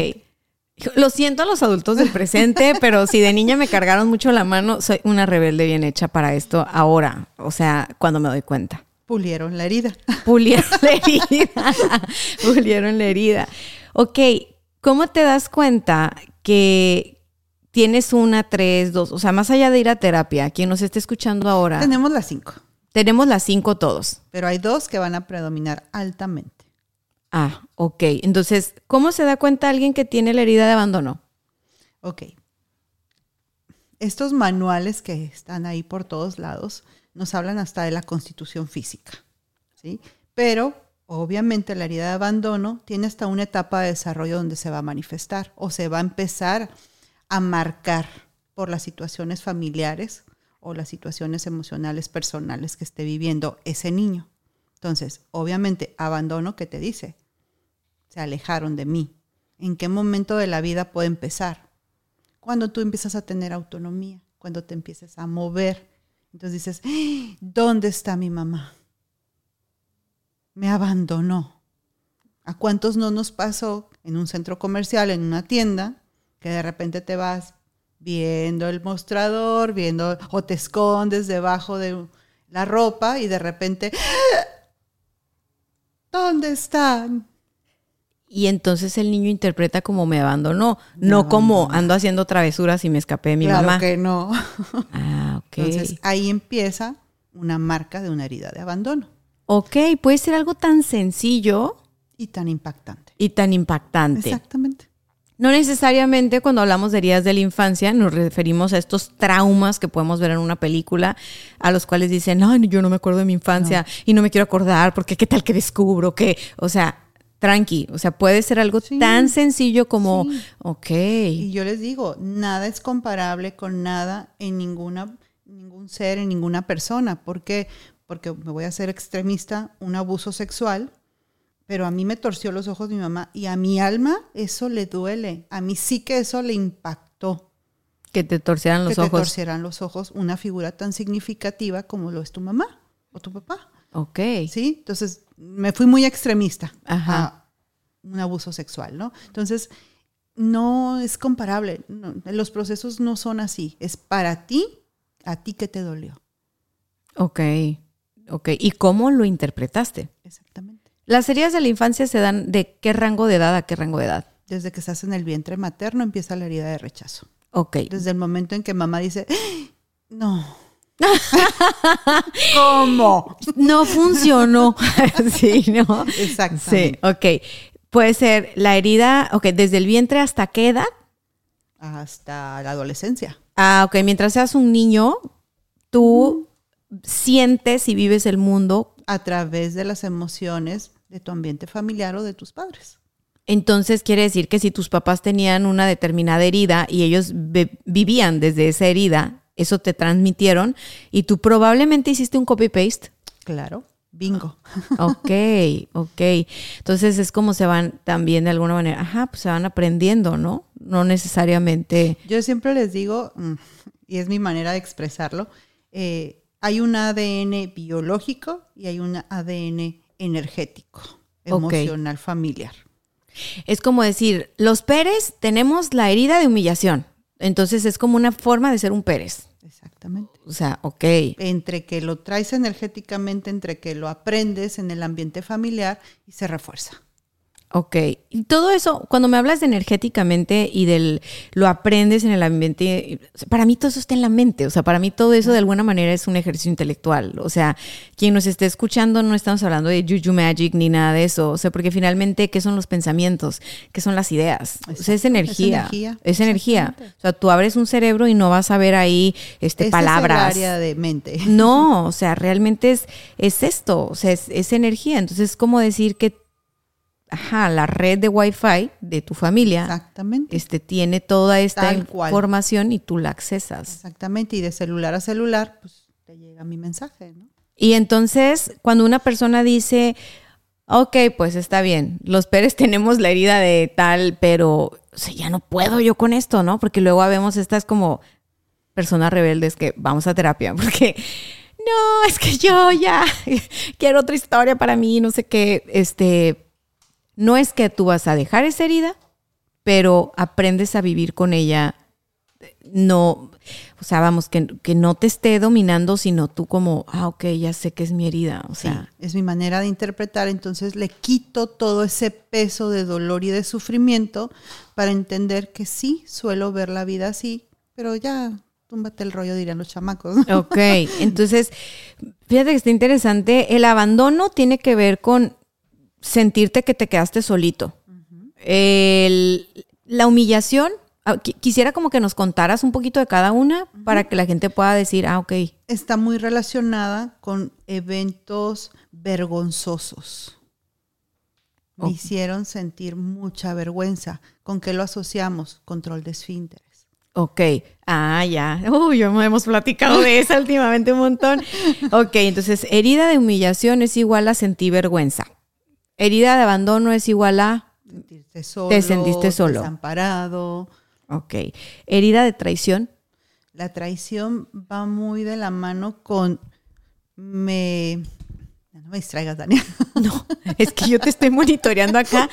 A: Lo siento a los adultos del presente, pero si de niña me cargaron mucho la mano, soy una rebelde bien hecha para esto ahora, o sea, cuando me doy cuenta.
B: Pulieron la herida.
A: Pulieron la herida. Pulieron la herida. Ok, ¿cómo te das cuenta que, tienes una, tres, dos, o sea, más allá de ir a terapia, quien nos esté escuchando ahora.
B: Tenemos las cinco.
A: Tenemos las cinco todos.
B: Pero hay dos que van a predominar altamente.
A: Ah, ok. Entonces, ¿cómo se da cuenta alguien que tiene la herida de abandono?
B: Ok. Estos manuales que están ahí por todos lados nos hablan hasta de la constitución física, ¿sí? Pero obviamente la herida de abandono tiene hasta una etapa de desarrollo donde se va a manifestar o se va a empezar a marcar por las situaciones familiares o las situaciones emocionales personales que esté viviendo ese niño. Entonces, obviamente, abandono, ¿qué te dice? Se alejaron de mí. ¿En qué momento de la vida puede empezar? Cuando tú empiezas a tener autonomía, cuando te empieces a mover. Entonces dices, ¡Ah! ¿dónde está mi mamá? Me abandonó. ¿A cuántos no nos pasó en un centro comercial, en una tienda, que de repente te vas viendo el mostrador, viendo o te escondes debajo de la ropa y de repente, ¿dónde están?
A: Y entonces el niño interpreta como me abandonó, no, como ando haciendo travesuras y me escapé de mi
B: claro
A: mamá.
B: que no.
A: Ah, ok.
B: Entonces ahí empieza una marca de una herida de abandono.
A: Ok, puede ser algo tan sencillo
B: Y tan impactante.
A: y tan impactante.
B: Exactamente.
A: No necesariamente cuando hablamos de heridas de la infancia nos referimos a estos traumas que podemos ver en una película, a los cuales dicen, ay, yo no me acuerdo de mi infancia y no me quiero acordar porque qué tal que descubro que, o sea, tranqui, o sea, puede ser algo
B: Sí.
A: tan sencillo como, ok,
B: Y yo les digo, nada es comparable con nada en ninguna, ningún ser, en ninguna persona. ¿Por qué? Porque me voy a hacer extremista, un abuso sexual, pero a mí me torció los ojos mi mamá y a mi alma eso le duele. A mí sí que eso le impactó.
A: que te torcieran los
B: que te
A: ojos.
B: torcieran los ojos una figura tan significativa como lo es tu mamá o tu papá.
A: Ok.
B: ¿Sí? Entonces me fui muy extremista
A: Ajá.
B: a un abuso sexual, ¿no? Entonces no es comparable. no, los procesos no son así. Es para ti, a ti que te dolió.
A: Ok, ok. ¿Y cómo lo interpretaste?
B: Exactamente.
A: Las heridas de la infancia se dan de qué rango de edad a qué rango de edad.
B: Desde que estás en el vientre materno empieza la herida de rechazo.
A: Ok.
B: Desde el momento en que mamá dice, "¡Ah! no. ¿Cómo?
A: No funcionó. sí, ¿no? Sí,
B: Exactamente.
A: ok. Puede ser la herida, ok, desde el vientre hasta qué edad.
B: Hasta la adolescencia.
A: Ah, ok, mientras seas un niño, tú sientes y vives el mundo.
B: A través de las emociones de tu ambiente familiar o de tus padres.
A: Entonces quiere decir que si tus papás tenían una determinada herida y ellos vivían desde esa herida, eso te transmitieron y tú probablemente hiciste un copy-paste.
B: Claro. Bingo.
A: Ok, ok. Entonces es como se van también de alguna manera, ajá, pues se van aprendiendo, ¿no? No necesariamente.
B: Yo siempre les digo, mm, y es mi manera de expresarlo, eh, hay un ADN biológico y hay un ADN energético, emocional, familiar.
A: Es como decir, los Pérez tenemos la herida de humillación. Entonces es como una forma de ser un Pérez.
B: Exactamente.
A: O sea, ok.
B: Entre que lo traes energéticamente, entre que lo aprendes en el ambiente familiar y se refuerza.
A: Ok, y todo eso, cuando me hablas de energéticamente y del lo aprendes en el ambiente, para mí todo eso está en la mente, o sea, para mí todo eso de alguna manera es un ejercicio intelectual, o sea, quien nos esté escuchando no estamos hablando de Juju Magic ni nada de eso, o sea, porque finalmente, ¿qué son los pensamientos? ¿Qué son las ideas? O sea, es energía, es energía, es energía. o sea, tú abres un cerebro y no vas a ver ahí este, palabras.
B: Es el área de mente.
A: No, o sea, realmente es, es esto, o sea, es, es energía, entonces es como decir que ajá, la red de Wi-Fi de tu familia
B: Exactamente.
A: Este, tiene toda esta información y tú la accesas.
B: Exactamente, y de celular a celular, pues te llega mi mensaje, ¿no?
A: Y entonces, cuando una persona dice, ok, pues está bien, los Pérez tenemos la herida de tal, pero ya no puedo yo con esto, ¿no? Porque luego vemos estas como personas rebeldes que vamos a terapia, porque no, es que yo ya quiero otra historia para mí, no sé qué, este, no es que tú vas a dejar esa herida, pero aprendes a vivir con ella. No, o sea, vamos, que, que, no te esté dominando, sino tú como, ah, ok, ya sé que es mi herida. O sea,
B: es mi manera de interpretar, entonces le quito todo ese peso de dolor y de sufrimiento para entender que sí, suelo ver la vida así, pero ya, túmbate el rollo, dirían los chamacos.
A: Ok, entonces, fíjate que está interesante, el abandono tiene que ver con sentirte que te quedaste solito. la humillación, ah, quisiera como que nos contaras un poquito de cada una para que la gente pueda decir, ah, ok.
B: Está muy relacionada con eventos vergonzosos. Me hicieron sentir mucha vergüenza. ¿Con qué lo asociamos? Control de esfínteres.
A: Ok, ah, ya. Uy, hemos platicado de eso últimamente un montón. Ok, entonces herida de humillación es igual a sentir vergüenza. Herida de abandono es igual a...
B: solo,
A: te sentiste solo.
B: Desamparado.
A: Ok. Herida de traición.
B: La traición va muy de la mano con me... No me distraigas, Daniel.
A: No, es que yo te estoy monitoreando acá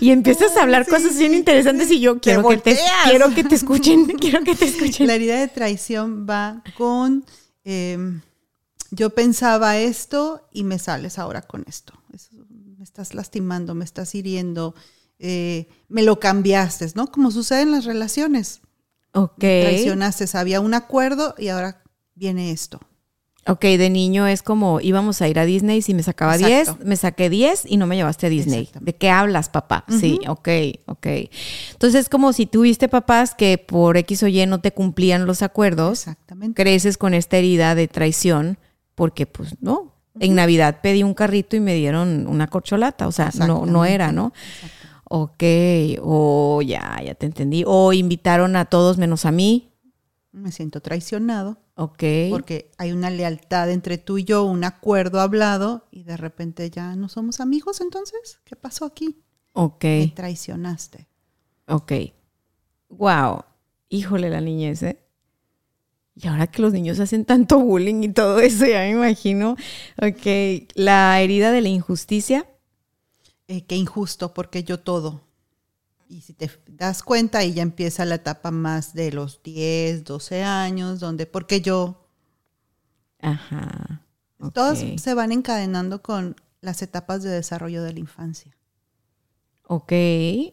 A: y empiezas a hablar cosas bien interesantes y yo quiero que, te, quiero que te escuchen, quiero que te escuchen.
B: La herida de traición va con em, yo pensaba esto y me sales ahora con esto. Estás lastimando, me estás hiriendo, eh, me lo cambiaste, ¿no? Como sucede en las relaciones.
A: Ok.
B: traicionaste, había un acuerdo y ahora viene esto.
A: Ok, de niño es como íbamos a ir a Disney, si me sacaba 10, me saqué 10 y no me llevaste a Disney. ¿De qué hablas, papá? Sí, ok, ok. Entonces es como si tuviste papás que por X o Y no te cumplían los acuerdos.
B: Exactamente.
A: Creces con esta herida de traición porque pues no, en Navidad pedí un carrito y me dieron una corcholata, o sea, no, no era, ¿no? Ok, o ya, ya te entendí. O invitaron a todos menos a mí.
B: Me siento traicionado.
A: Ok.
B: Porque hay una lealtad entre tú y yo, un acuerdo hablado, y de repente ya no somos amigos, entonces, ¿qué pasó aquí?
A: Ok.
B: Me traicionaste.
A: Ok. Wow. Híjole la niñez, ¿eh? Y ahora que los niños hacen tanto bullying y todo eso, ya me imagino. Ok, la herida de la injusticia.
B: Eh, qué injusto, porque yo todo. Y si te das cuenta, ahí ya empieza la etapa más de los 10, 12 años, donde, porque yo.
A: Ajá.
B: Todos se van encadenando con las etapas de desarrollo de la infancia.
A: Ok,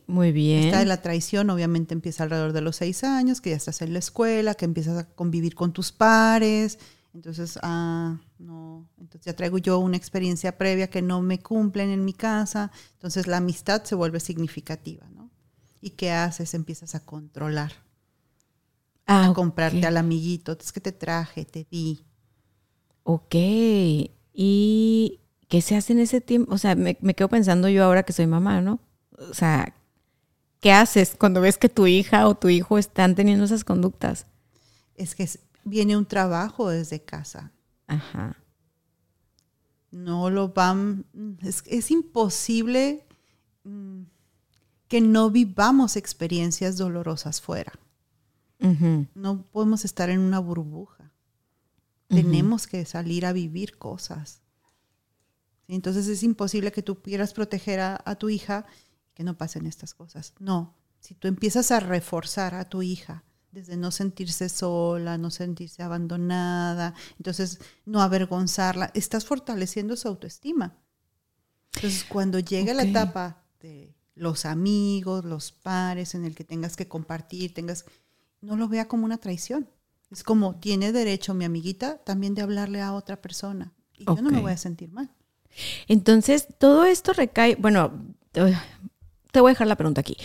A: muy bien.
B: Esta de la traición obviamente empieza alrededor de los seis años, que ya estás en la escuela, que empiezas a convivir con tus pares. Entonces, ah, no, entonces ya traigo yo una experiencia previa que no me cumplen en mi casa. Entonces la amistad se vuelve significativa, ¿no? ¿Y qué haces? Empiezas a controlar.
A: Ah,
B: a comprarte al amiguito. Es que te traje, te di.
A: Ok. ¿Y qué se hace en ese tiempo? O sea, me quedo pensando yo ahora que soy mamá, ¿no? O sea, ¿qué haces cuando ves que tu hija o tu hijo están teniendo esas conductas?
B: Es que viene un trabajo desde casa.
A: Ajá.
B: No lo van, es, imposible mm, que no vivamos experiencias dolorosas fuera. No podemos estar en una burbuja. Tenemos que salir a vivir cosas. Entonces es imposible que tú quieras proteger a tu hija que no pasen estas cosas. No, si tú empiezas a reforzar a tu hija desde no sentirse sola, no sentirse abandonada, entonces no avergonzarla, estás fortaleciendo su autoestima. Entonces, cuando llega la etapa de los amigos, los pares, en el que tengas que compartir, tengas, no lo vea como una traición. Es como, tiene derecho mi amiguita también de hablarle a otra persona. Y yo no me voy a sentir mal.
A: Entonces, todo esto recae, bueno, te voy a dejar la pregunta aquí.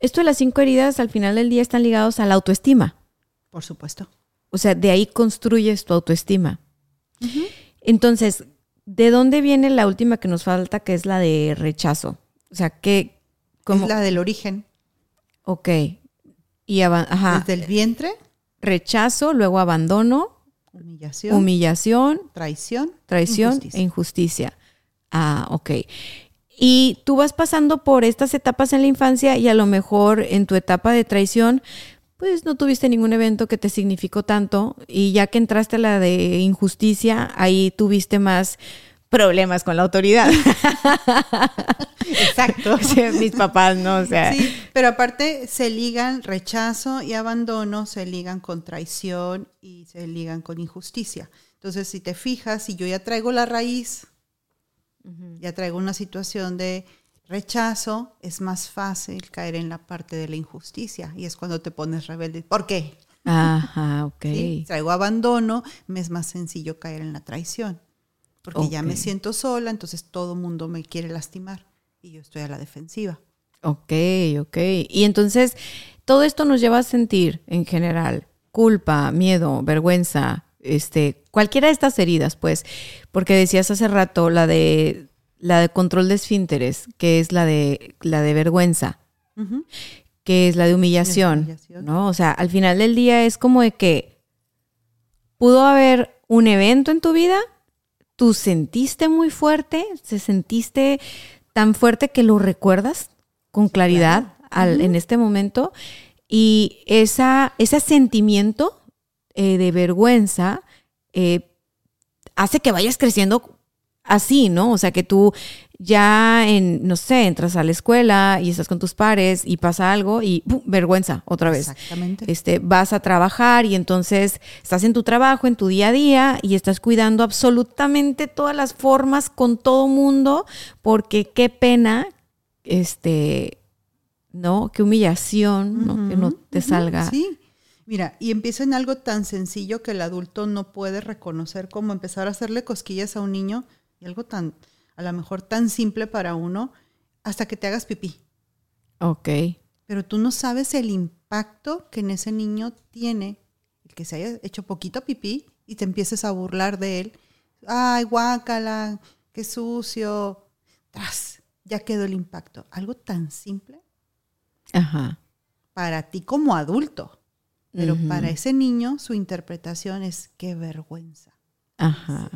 A: Esto de las cinco heridas al final del día están ligados a la autoestima.
B: Por supuesto.
A: O sea, de ahí construyes tu autoestima. Entonces, ¿de dónde viene la última que nos falta, que es la de rechazo? O sea, que, como,
B: Es la del origen.
A: ok, y ajá,
B: Desde el vientre,
A: rechazo, luego abandono,
B: humillación,
A: humillación,
B: traición,
A: traición
B: injusticia.
A: e injusticia. Ah, ok. Y tú vas pasando por estas etapas en la infancia y a lo mejor en tu etapa de traición, pues no tuviste ningún evento que te significó tanto y ya que entraste a la de injusticia, ahí tuviste más problemas con la autoridad.
B: Exacto.
A: Mis papás, ¿no? O sea,
B: Sí, pero aparte se ligan rechazo y abandono, se ligan con traición y se ligan con injusticia. Entonces, si te fijas, si yo ya traigo la raíz, ya traigo una situación de rechazo, es más fácil caer en la parte de la injusticia y es cuando te pones rebelde. ¿Por qué?
A: Ajá, ok.
B: ¿Sí? Traigo abandono, me es más sencillo caer en la traición. Porque ya me siento sola, entonces todo mundo me quiere lastimar y yo estoy a la defensiva.
A: Ok, ok. Y entonces, todo esto nos lleva a sentir, en general, culpa, miedo, vergüenza, este, cualquiera de estas heridas, pues, porque decías hace rato la de la de control de esfínteres, que es la de la de vergüenza, que es la de humillación,
B: humillación.
A: ¿no? O sea, al final del día es como de que pudo haber un evento en tu vida, tú sentiste muy fuerte, se sentiste tan fuerte que lo recuerdas con claridad al- en este momento y esa, ese sentimiento eh, de vergüenza eh, hace que vayas creciendo así, ¿no? O sea, que tú ya en, no sé, entras a la escuela y estás con tus pares y pasa algo y ¡pum! vergüenza otra vez.
B: Exactamente.
A: Este, vas a trabajar y entonces estás en tu trabajo, en tu día a día y estás cuidando absolutamente todas las formas con todo mundo porque qué pena, este, ¿no? Qué humillación, ¿no? Que no te salga.
B: Sí. Mira, y empieza en algo tan sencillo que el adulto no puede reconocer como empezar a hacerle cosquillas a un niño y algo tan, a lo mejor tan simple para uno, hasta que te hagas pipí.
A: Ok.
B: Pero tú no sabes el impacto que en ese niño tiene el que se haya hecho poquito pipí y te empieces a burlar de él. Ay, guácala, qué sucio. Tras, ya quedó el impacto. Algo tan simple
A: Ajá.
B: para ti como adulto. Pero para ese niño su interpretación es qué vergüenza.
A: Ajá.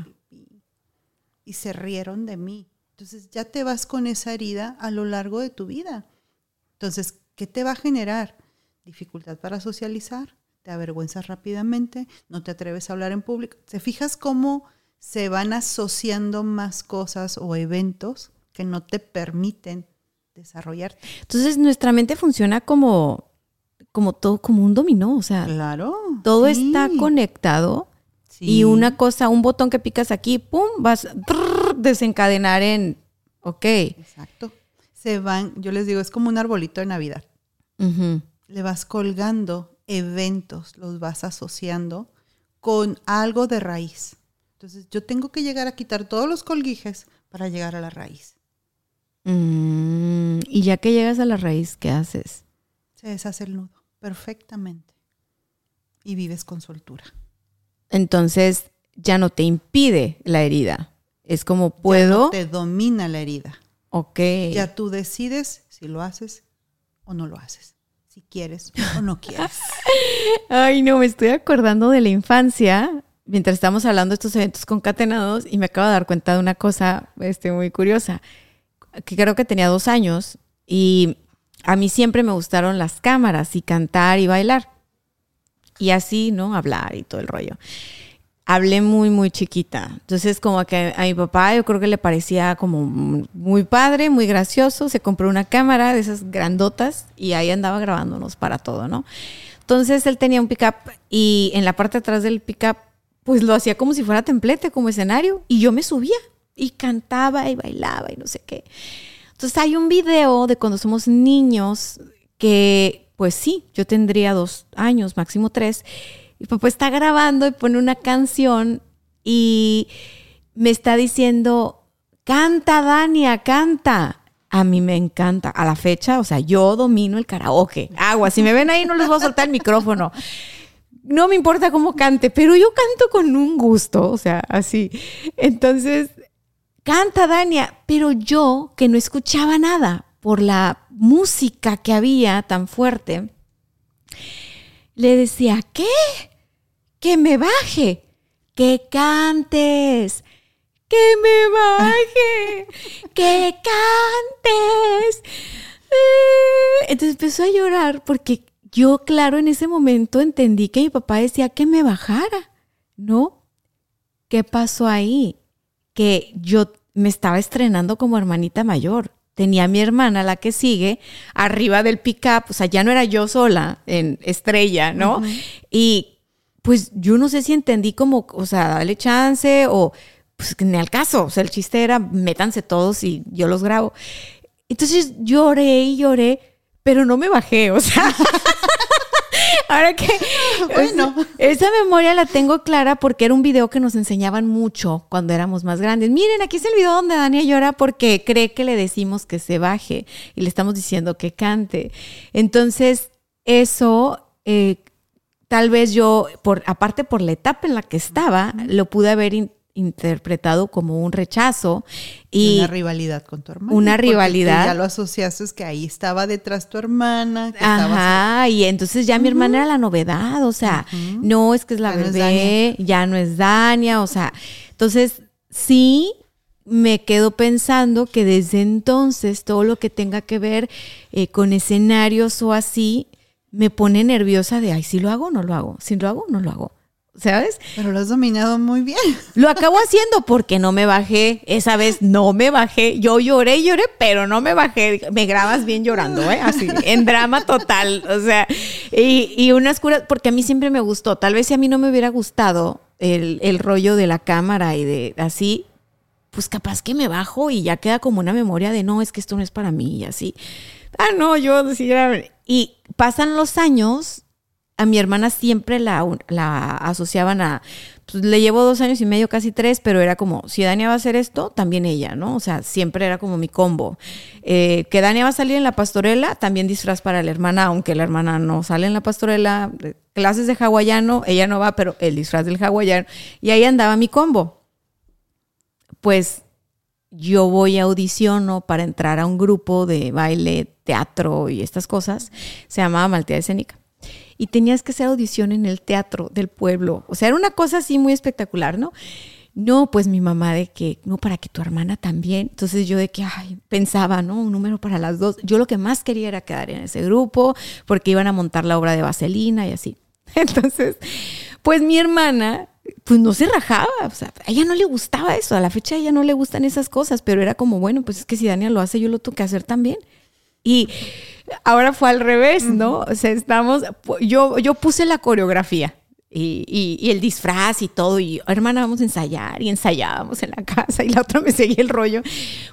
B: Y se rieron de mí. Entonces ya te vas con esa herida a lo largo de tu vida. Entonces, ¿qué te va a generar? Dificultad para socializar, te avergüenzas rápidamente, no te atreves a hablar en público. ¿Te fijas cómo se van asociando más cosas o eventos que no te permiten desarrollarte?
A: Entonces nuestra mente funciona como, como todo, como un dominó. O sea,
B: Claro.
A: todo
B: sí,
A: está conectado.
B: sí.
A: Y una cosa, un botón que picas aquí, pum, vas a desencadenar en, ok.
B: Exacto. Se van, yo les digo, es como un arbolito de Navidad. le vas colgando eventos, los vas asociando con algo de raíz. Entonces yo tengo que llegar a quitar todos los colguijes para llegar a la raíz.
A: mm, y ya que llegas a la raíz, ¿qué haces?
B: Se deshace el nudo perfectamente y vives con soltura.
A: Entonces ya no te impide la herida. Es como
B: Ya
A: puedo,
B: no te domina la herida.
A: ok.
B: Ya tú decides si lo haces o no lo haces. Si quieres o no quieres.
A: Ay, no, me estoy acordando de la infancia mientras estamos hablando de estos eventos concatenados y me acabo de dar cuenta de una cosa este, muy curiosa, que creo que tenía dos años y a mí siempre me gustaron las cámaras y cantar y bailar. Y así, ¿no? Hablar y todo el rollo. Hablé muy, muy chiquita. Entonces, como que a mi papá yo creo que le parecía como muy padre, muy gracioso. Se compró una cámara de esas grandotas y ahí andaba grabándonos para todo, ¿no? Entonces, él tenía un pickup y en la parte de atrás del pickup, pues lo hacía como si fuera templete, como escenario. Y yo me subía y cantaba y bailaba y no sé qué. Entonces hay un video de cuando somos niños que, pues sí, yo tendría dos años, máximo tres, y papá está grabando y pone una canción y me está diciendo, canta, Dania, canta. A mí me encanta. A la fecha, o sea, yo domino el karaoke. Agua, si me ven ahí no les voy a soltar el micrófono. No me importa cómo cante, pero yo canto con un gusto, o sea, así. Entonces, canta Dania, pero yo que no escuchaba nada por la música que había tan fuerte, le decía, ¿qué? Que me baje, que cantes, que me baje, que cantes. Eh, entonces empezó a llorar porque yo, claro, en ese momento entendí que mi papá decía que me bajara, ¿no? ¿Qué pasó ahí? Que yo me estaba estrenando como hermanita mayor. Tenía a mi hermana, la que sigue, arriba del pick-up, o sea, ya no era yo sola en estrella, ¿no? Y pues yo no sé si entendí como, o sea, dale chance o pues ni al caso, o sea, el chiste era métanse todos y yo los grabo. Entonces lloré y lloré, pero no me bajé, o sea. Ahora que bueno, esa memoria la tengo clara porque era un video que nos enseñaban mucho cuando éramos más grandes. Miren, aquí es el video donde Dania llora porque cree que le decimos que se baje y le estamos diciendo que cante. Entonces, eso eh, tal vez yo, por, aparte por la etapa en la que estaba, lo pude haber interpretado como un rechazo y
B: una rivalidad con tu hermana.
A: Una rivalidad.
B: ya lo asociaste es que ahí estaba detrás tu hermana.
A: Ajá, y entonces ya mi hermana era la novedad, o sea, no es que es la bebé, ya no es Dania, o sea, entonces sí me quedo pensando que desde entonces todo lo que tenga que ver eh, con escenarios o así me pone nerviosa de, ay, si lo hago o no lo hago, si lo hago o no lo hago. ¿Sabes?
B: Pero lo has dominado muy bien.
A: Lo acabo haciendo porque no me bajé. Esa vez no me bajé. Yo lloré, lloré, pero no me bajé. Me grabas bien llorando, ¿eh? Así, en drama total. O sea, y, y unas curas, porque a mí siempre me gustó. Tal vez si a mí no me hubiera gustado el, el rollo de la cámara y de así, pues capaz que me bajo y ya queda como una memoria de no, es que esto no es para mí y así. Ah, no, yo decía. Y pasan los años a mi hermana siempre la, la asociaban a, pues, le llevo dos años y medio, casi tres, pero era como, si Dania va a hacer esto, también ella, ¿no? O sea, siempre era como mi combo. Eh, que Dania va a salir en la pastorela, también disfraz para la hermana, aunque la hermana no sale en la pastorela, clases de hawaiano, ella no va, pero el disfraz del hawaiano, y ahí andaba mi combo. Pues yo voy a audiciono para entrar a un grupo de baile, teatro y estas cosas, se llamaba Maltea Escénica y tenías que hacer audición en el teatro del pueblo. O sea, era una cosa así muy espectacular, ¿no? No, pues mi mamá de que, no, para que tu hermana también. Entonces yo de que, ay, pensaba, ¿no? Un número para las dos. Yo lo que más quería era quedar en ese grupo porque iban a montar la obra de Vaselina y así. Entonces, pues mi hermana, pues no se rajaba, o sea, a ella no le gustaba eso, a la fecha a ella no le gustan esas cosas, pero era como, bueno, pues es que si Daniel lo hace, yo lo tengo que hacer también. Y ahora fue al revés, ¿no? O sea, estamos, yo, yo puse la coreografía. Y, y, el disfraz y todo, y hermana, vamos a ensayar, y ensayábamos en la casa, y la otra me seguía el rollo.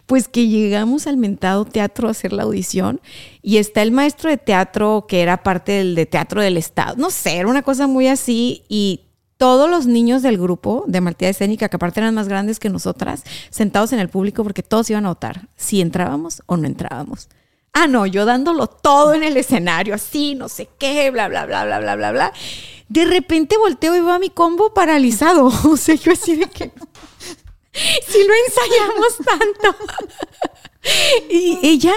A: Pues que llegamos al mentado teatro a hacer la audición, y está el maestro de teatro que era parte del de teatro del Estado, no sé, era una cosa muy así, y todos los niños del grupo de Martía Escénica, que aparte eran más grandes que nosotras, sentados en el público porque todos iban a votar si entrábamos o no entrábamos. Ah, no, yo dándolo todo en el escenario, así, no sé qué, bla, bla, bla, bla, bla, bla, bla. De repente volteo y veo a mi combo paralizado. O sea, yo así de que. Si lo ensayamos tanto. Y ella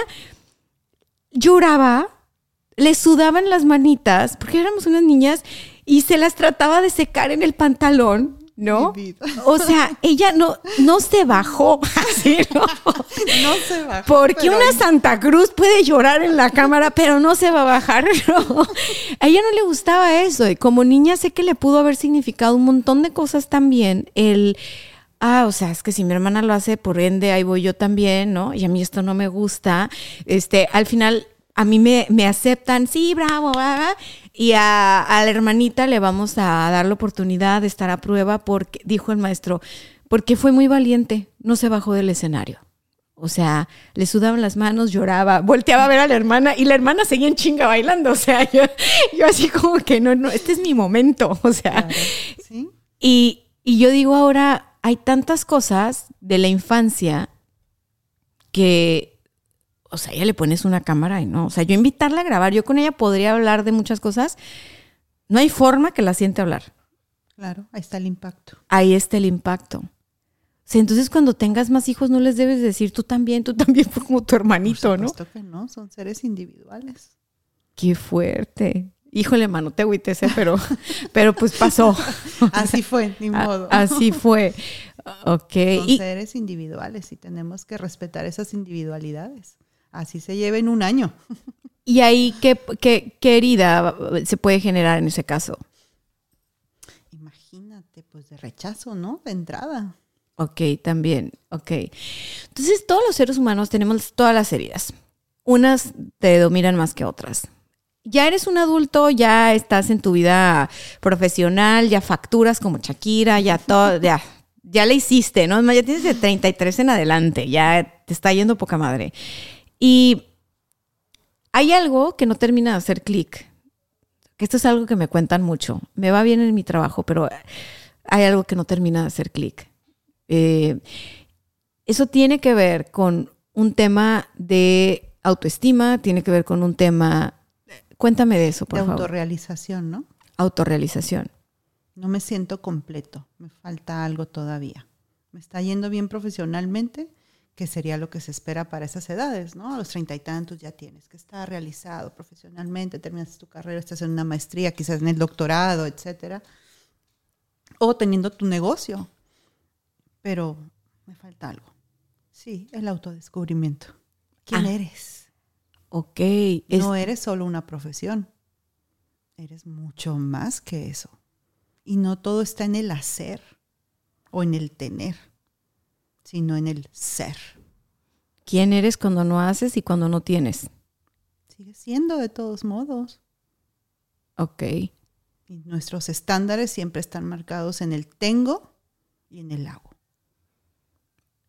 A: lloraba, le sudaban las manitas, porque éramos unas niñas, y se las trataba de secar en el pantalón ¿no? O sea, ella no, no se bajó así, ¿no?
B: No se bajó.
A: Porque una Santa Cruz puede llorar en la cámara, pero no se va a bajar, ¿no? A ella no le gustaba eso. Y como niña sé que le pudo haber significado un montón de cosas también. El, ah, o sea, es que si mi hermana lo hace, por ende, ahí voy yo también, ¿no? Y a mí esto no me gusta. Este, al final a mí me, me aceptan, sí, bravo, y a, la hermanita le vamos a dar la oportunidad de estar a prueba porque, dijo el maestro, porque fue muy valiente, no se bajó del escenario. O sea, le sudaban las manos, lloraba, volteaba a ver a la hermana y la hermana seguía en chinga bailando. O sea, yo, yo así como que no, no, este es mi momento. O sea,
B: ¿Sí?
A: y, y yo digo ahora, hay tantas cosas de la infancia que, o sea, ya le pones una cámara y no. O sea, yo invitarla a grabar, yo con ella podría hablar de muchas cosas. No hay forma que la siente hablar.
B: Claro, ahí está el impacto.
A: Ahí está el impacto. O sea, entonces cuando tengas más hijos no les debes decir tú también, tú también fue como tu hermanito,
B: Por
A: ¿no?
B: supuesto que no, son seres individuales.
A: Qué fuerte. Híjole, mano, te agüites, ¿eh? pero, pero pues pasó.
B: Así fue, ni modo.
A: Así fue. Ok.
B: Son
A: Y,
B: seres individuales y tenemos que respetar esas individualidades. Así se lleva en un año.
A: y ahí, ¿qué, qué, qué herida se puede generar en ese caso?
B: Imagínate, pues de rechazo, ¿no? De entrada.
A: Ok, también. Ok. Entonces, todos los seres humanos tenemos todas las heridas. Unas te dominan más que otras. Ya eres un adulto, ya estás en tu vida profesional, ya facturas como Shakira, ya todo, ya, ya le hiciste, ¿no? Ya tienes de 33 en adelante, ya te está yendo poca madre. Y hay algo que no termina de hacer clic. Esto es algo que me cuentan mucho. Me va bien en mi trabajo, pero hay algo que no termina de hacer clic. Eh, eso tiene que ver con un tema de autoestima, tiene que ver con un tema... Cuéntame de eso, por
B: de
A: favor.
B: autorrealización, ¿no?
A: Autorrealización.
B: No me siento completo, me falta algo todavía. Me está yendo bien profesionalmente, que sería lo que se espera para esas edades, ¿no? A los treinta y tantos ya tienes que estar realizado profesionalmente, terminas tu carrera, estás en una maestría, quizás en el doctorado, etcétera. O teniendo tu negocio. Pero me falta algo. Sí, el autodescubrimiento. ¿Quién
A: Ah.
B: eres?
A: Ok. es-
B: No eres solo una profesión, eres mucho más que eso. Y no todo está en el hacer o en el tener, sino en el ser.
A: ¿Quién eres cuando no haces y cuando no tienes?
B: Sigue siendo de todos modos.
A: Ok.
B: Y nuestros estándares siempre están marcados en el tengo y en el hago.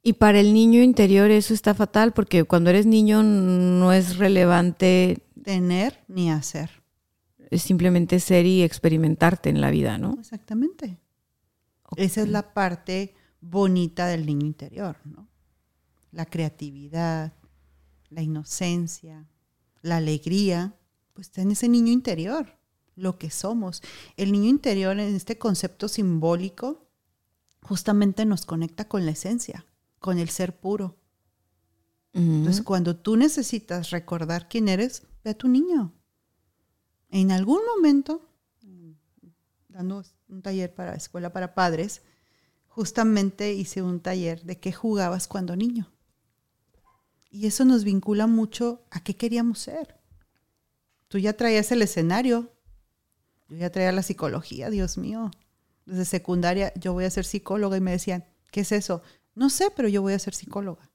A: Y para el niño interior eso está fatal porque cuando eres niño no es relevante
B: Tener ni hacer.
A: es simplemente ser y experimentarte en la vida, ¿no?
B: Exactamente. Esa es la parte bonita del niño interior, ¿no? La creatividad, la inocencia, la alegría, pues está en ese niño interior, lo que somos. El niño interior en este concepto simbólico justamente nos conecta con la esencia, con el ser puro. Entonces, cuando tú necesitas recordar quién eres, ve a tu niño. En algún momento, dando un taller para escuela para padres, justamente hice un taller de qué jugabas cuando niño. Y eso nos vincula mucho a qué queríamos ser. Tú ya traías el escenario, yo ya traía la psicología, Dios mío. Desde secundaria yo voy a ser psicóloga y me decían, ¿qué es eso? No sé, pero yo voy a ser psicóloga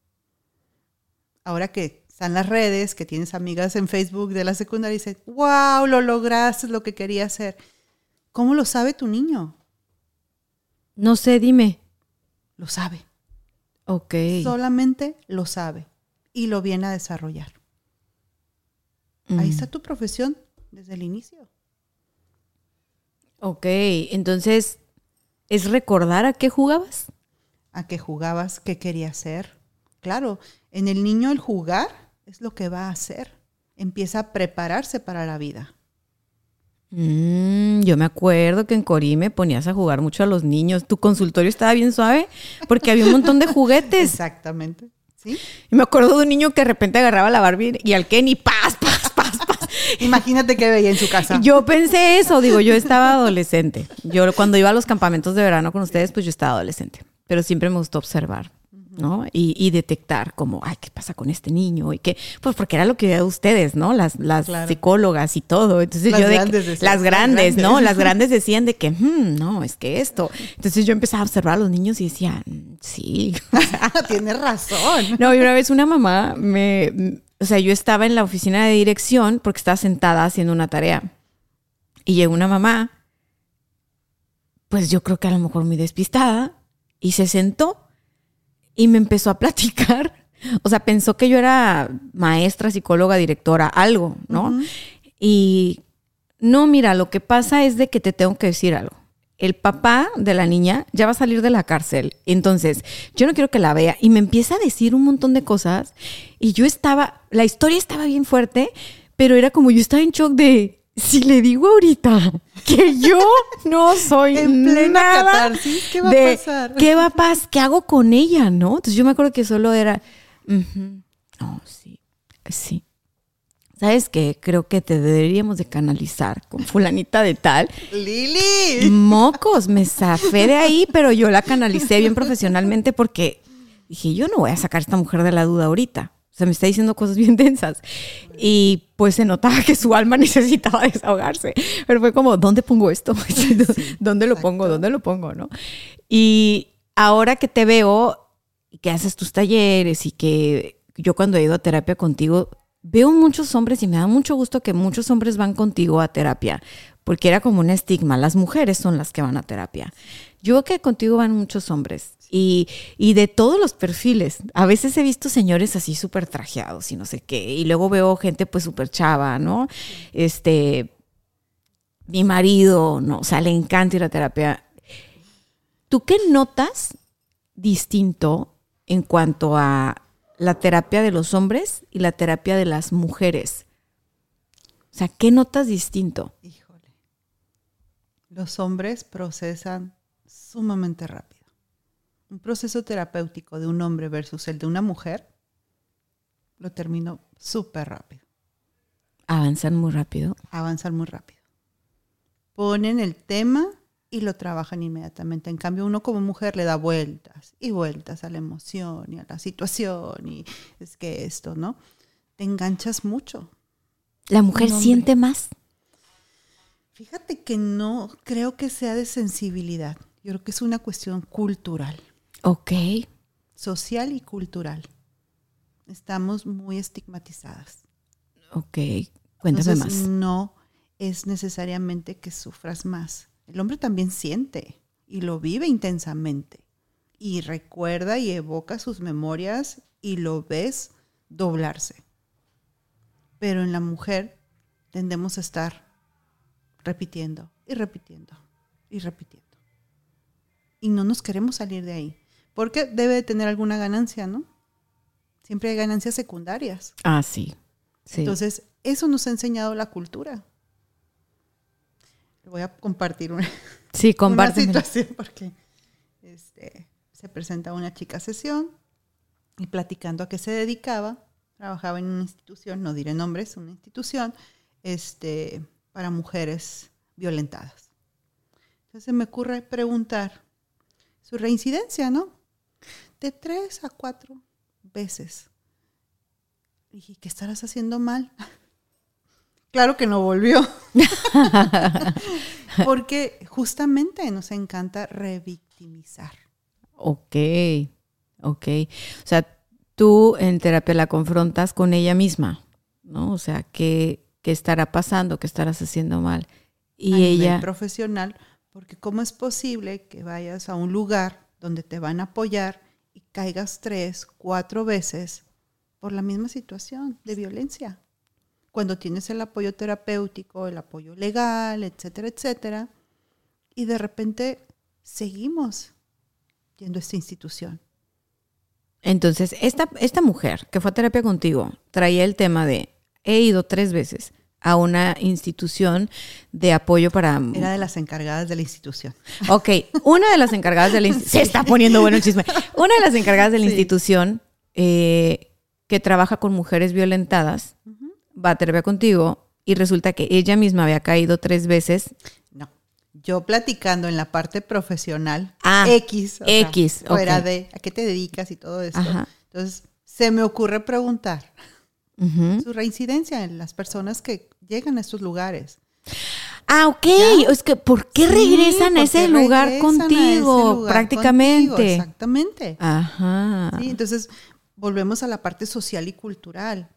B: ahora que están las redes, que tienes amigas en Facebook de la secundaria y wow, lo lograste, lo que quería hacer. ¿Cómo lo sabe tu niño?
A: No sé, dime.
B: Lo sabe.
A: Ok.
B: Solamente lo sabe y lo viene a desarrollar. Ahí
A: Mm.
B: está tu profesión desde el inicio.
A: Ok, entonces, ¿es recordar a qué jugabas?
B: A qué jugabas, qué quería hacer. Claro, en el niño el jugar es lo que va a hacer. Empieza a prepararse para la vida.
A: Mm, yo me acuerdo que en Corí me ponías a jugar mucho a los niños. Tu consultorio estaba bien suave porque había un montón de juguetes.
B: Exactamente. ¿Sí?
A: Y me acuerdo de un niño que de repente agarraba la Barbie y al Ken y paz, paz, paz, paz.
B: Imagínate qué veía en su casa.
A: Yo pensé eso, digo, yo estaba adolescente. Yo cuando iba a los campamentos de verano con ustedes, pues yo estaba adolescente. Pero siempre me gustó observar, ¿no? Y, y detectar como, ay, ¿qué pasa con este niño? Y qué, pues porque era lo que ustedes, ¿no? Las, las
B: Claro.
A: psicólogas y todo. Entonces
B: Las
A: yo de
B: grandes
A: que-
B: decían,
A: las grandes, ¿no?
B: grandes.
A: Las grandes decían de que, "Hmm, no, es que esto. Entonces yo empezaba a observar a los niños y decía, "Mm, sí.
B: Tienes razón.
A: No, y una vez una mamá me, o sea, yo estaba en la oficina de dirección porque estaba sentada haciendo una tarea. Y llegó una mamá, pues yo creo que a lo mejor muy despistada, y se sentó y me empezó a platicar O sea, pensó que yo era maestra, psicóloga, directora, algo, ¿no? Y no, mira, lo que pasa es de que te tengo que decir algo. El papá de la niña ya va a salir de la cárcel. Entonces, yo no quiero que la vea. Y me empieza a decir un montón de cosas. Y yo estaba, la historia estaba bien fuerte, pero era como yo estaba en shock de, si le digo ahorita que yo no soy
B: En plena
A: nada
B: catarsis, ¿qué va a
A: de
B: pasar?
A: ¿Qué va a pasar? ¿Qué hago con ella, no? Entonces yo me acuerdo que solo era, ujú, oh, sí, sí. ¿Sabes qué? Creo que te deberíamos de canalizar con fulanita de tal.
B: Lili.
A: Mocos, me zafé de ahí, pero yo la canalicé bien profesionalmente porque dije, yo no voy a sacar a esta mujer de la duda ahorita. O sea, me está diciendo cosas bien densas. Y pues se notaba que su alma necesitaba desahogarse. Pero fue como, ¿dónde pongo esto? ¿Dónde lo pongo? ¿Dónde lo pongo? ¿No? Y ahora que te veo y que haces tus talleres y que yo cuando he ido a terapia contigo, veo muchos hombres y me da mucho gusto que muchos hombres van contigo a terapia, porque era como un estigma, las mujeres son las que van a terapia. Yo que contigo van muchos hombres y, y de todos los perfiles. A veces he visto señores así súper trajeados y no sé qué, y luego veo gente pues súper chava, ¿no? Este, mi marido, no, o sea, le encanta ir a terapia. ¿Tú qué notas distinto en cuanto a la terapia de los hombres y la terapia de las mujeres? O sea, ¿qué notas distinto?
B: Híjole. Los hombres procesan sumamente rápido. Un proceso terapéutico de un hombre versus el de una mujer lo termino súper rápido.
A: Avanzan muy rápido.
B: Avanzan muy rápido. Ponen el tema y lo trabajan inmediatamente. En cambio, uno como mujer le da vueltas y vueltas a la emoción y a la situación y es que esto, ¿no? Te enganchas mucho.
A: La mujer siente más.
B: Fíjate que no creo que sea de sensibilidad. Yo creo que es una cuestión cultural,
A: Ok.
B: social y cultural. Estamos muy estigmatizadas.
A: Ok. Cuéntame
B: Entonces,
A: más.
B: no es necesariamente que sufras más. El hombre también siente y lo vive intensamente. Y recuerda y evoca sus memorias y lo ves doblarse. Pero en la mujer tendemos a estar repitiendo y repitiendo y repitiendo. Y no nos queremos salir de ahí. Porque debe de tener alguna ganancia, ¿no? Siempre hay ganancias secundarias.
A: Ah, sí. Sí.
B: Entonces, eso nos ha enseñado la cultura. Le voy a compartir una,
A: sí,
B: una situación porque este, se presenta una chica a sesión y platicando a qué se dedicaba, trabajaba en una institución, no diré nombres, una institución este, para mujeres violentadas. Entonces me ocurre preguntar su reincidencia, ¿no? De tres a cuatro veces. Dije, ¿qué estarás haciendo mal? Claro que no volvió. Porque justamente nos encanta revictimizar.
A: Ok. Ok. O sea, tú en terapia la confrontas con ella misma, ¿no? O sea, ¿qué, qué estará pasando? ¿Qué estarás haciendo mal? Y
B: a nivel
A: ella.
B: profesional, porque cómo es posible que vayas a un lugar donde te van a apoyar y caigas tres, cuatro veces por la misma situación de violencia. Cuando tienes el apoyo terapéutico, el apoyo legal, etcétera, etcétera, y de repente seguimos yendo a esta institución.
A: Entonces, esta, esta mujer que fue a terapia contigo traía el tema de he ido tres veces a una institución de apoyo para...
B: Era de las encargadas de la institución.
A: Ok, una de las encargadas de la institución... Se está poniendo bueno el chisme. Una de las encargadas de la
B: Sí.
A: institución eh, que trabaja con mujeres violentadas va a terapia contigo y resulta que ella misma había caído tres veces.
B: No. Yo platicando en la parte profesional,
A: Ah,
B: X, o sea,
A: X,
B: fuera de a qué te dedicas y todo.
A: Ajá.
B: Entonces, se me ocurre preguntar Su reincidencia en las personas que llegan a estos lugares.
A: Ah, ok.
B: ¿Ya?
A: Es que, ¿por qué
B: Sí,
A: regresan a
B: ¿por
A: ese lugar
B: regresan
A: contigo?
B: ese lugar
A: prácticamente.
B: contigo? Exactamente.
A: Ajá.
B: Sí, entonces, volvemos a la parte social y cultural,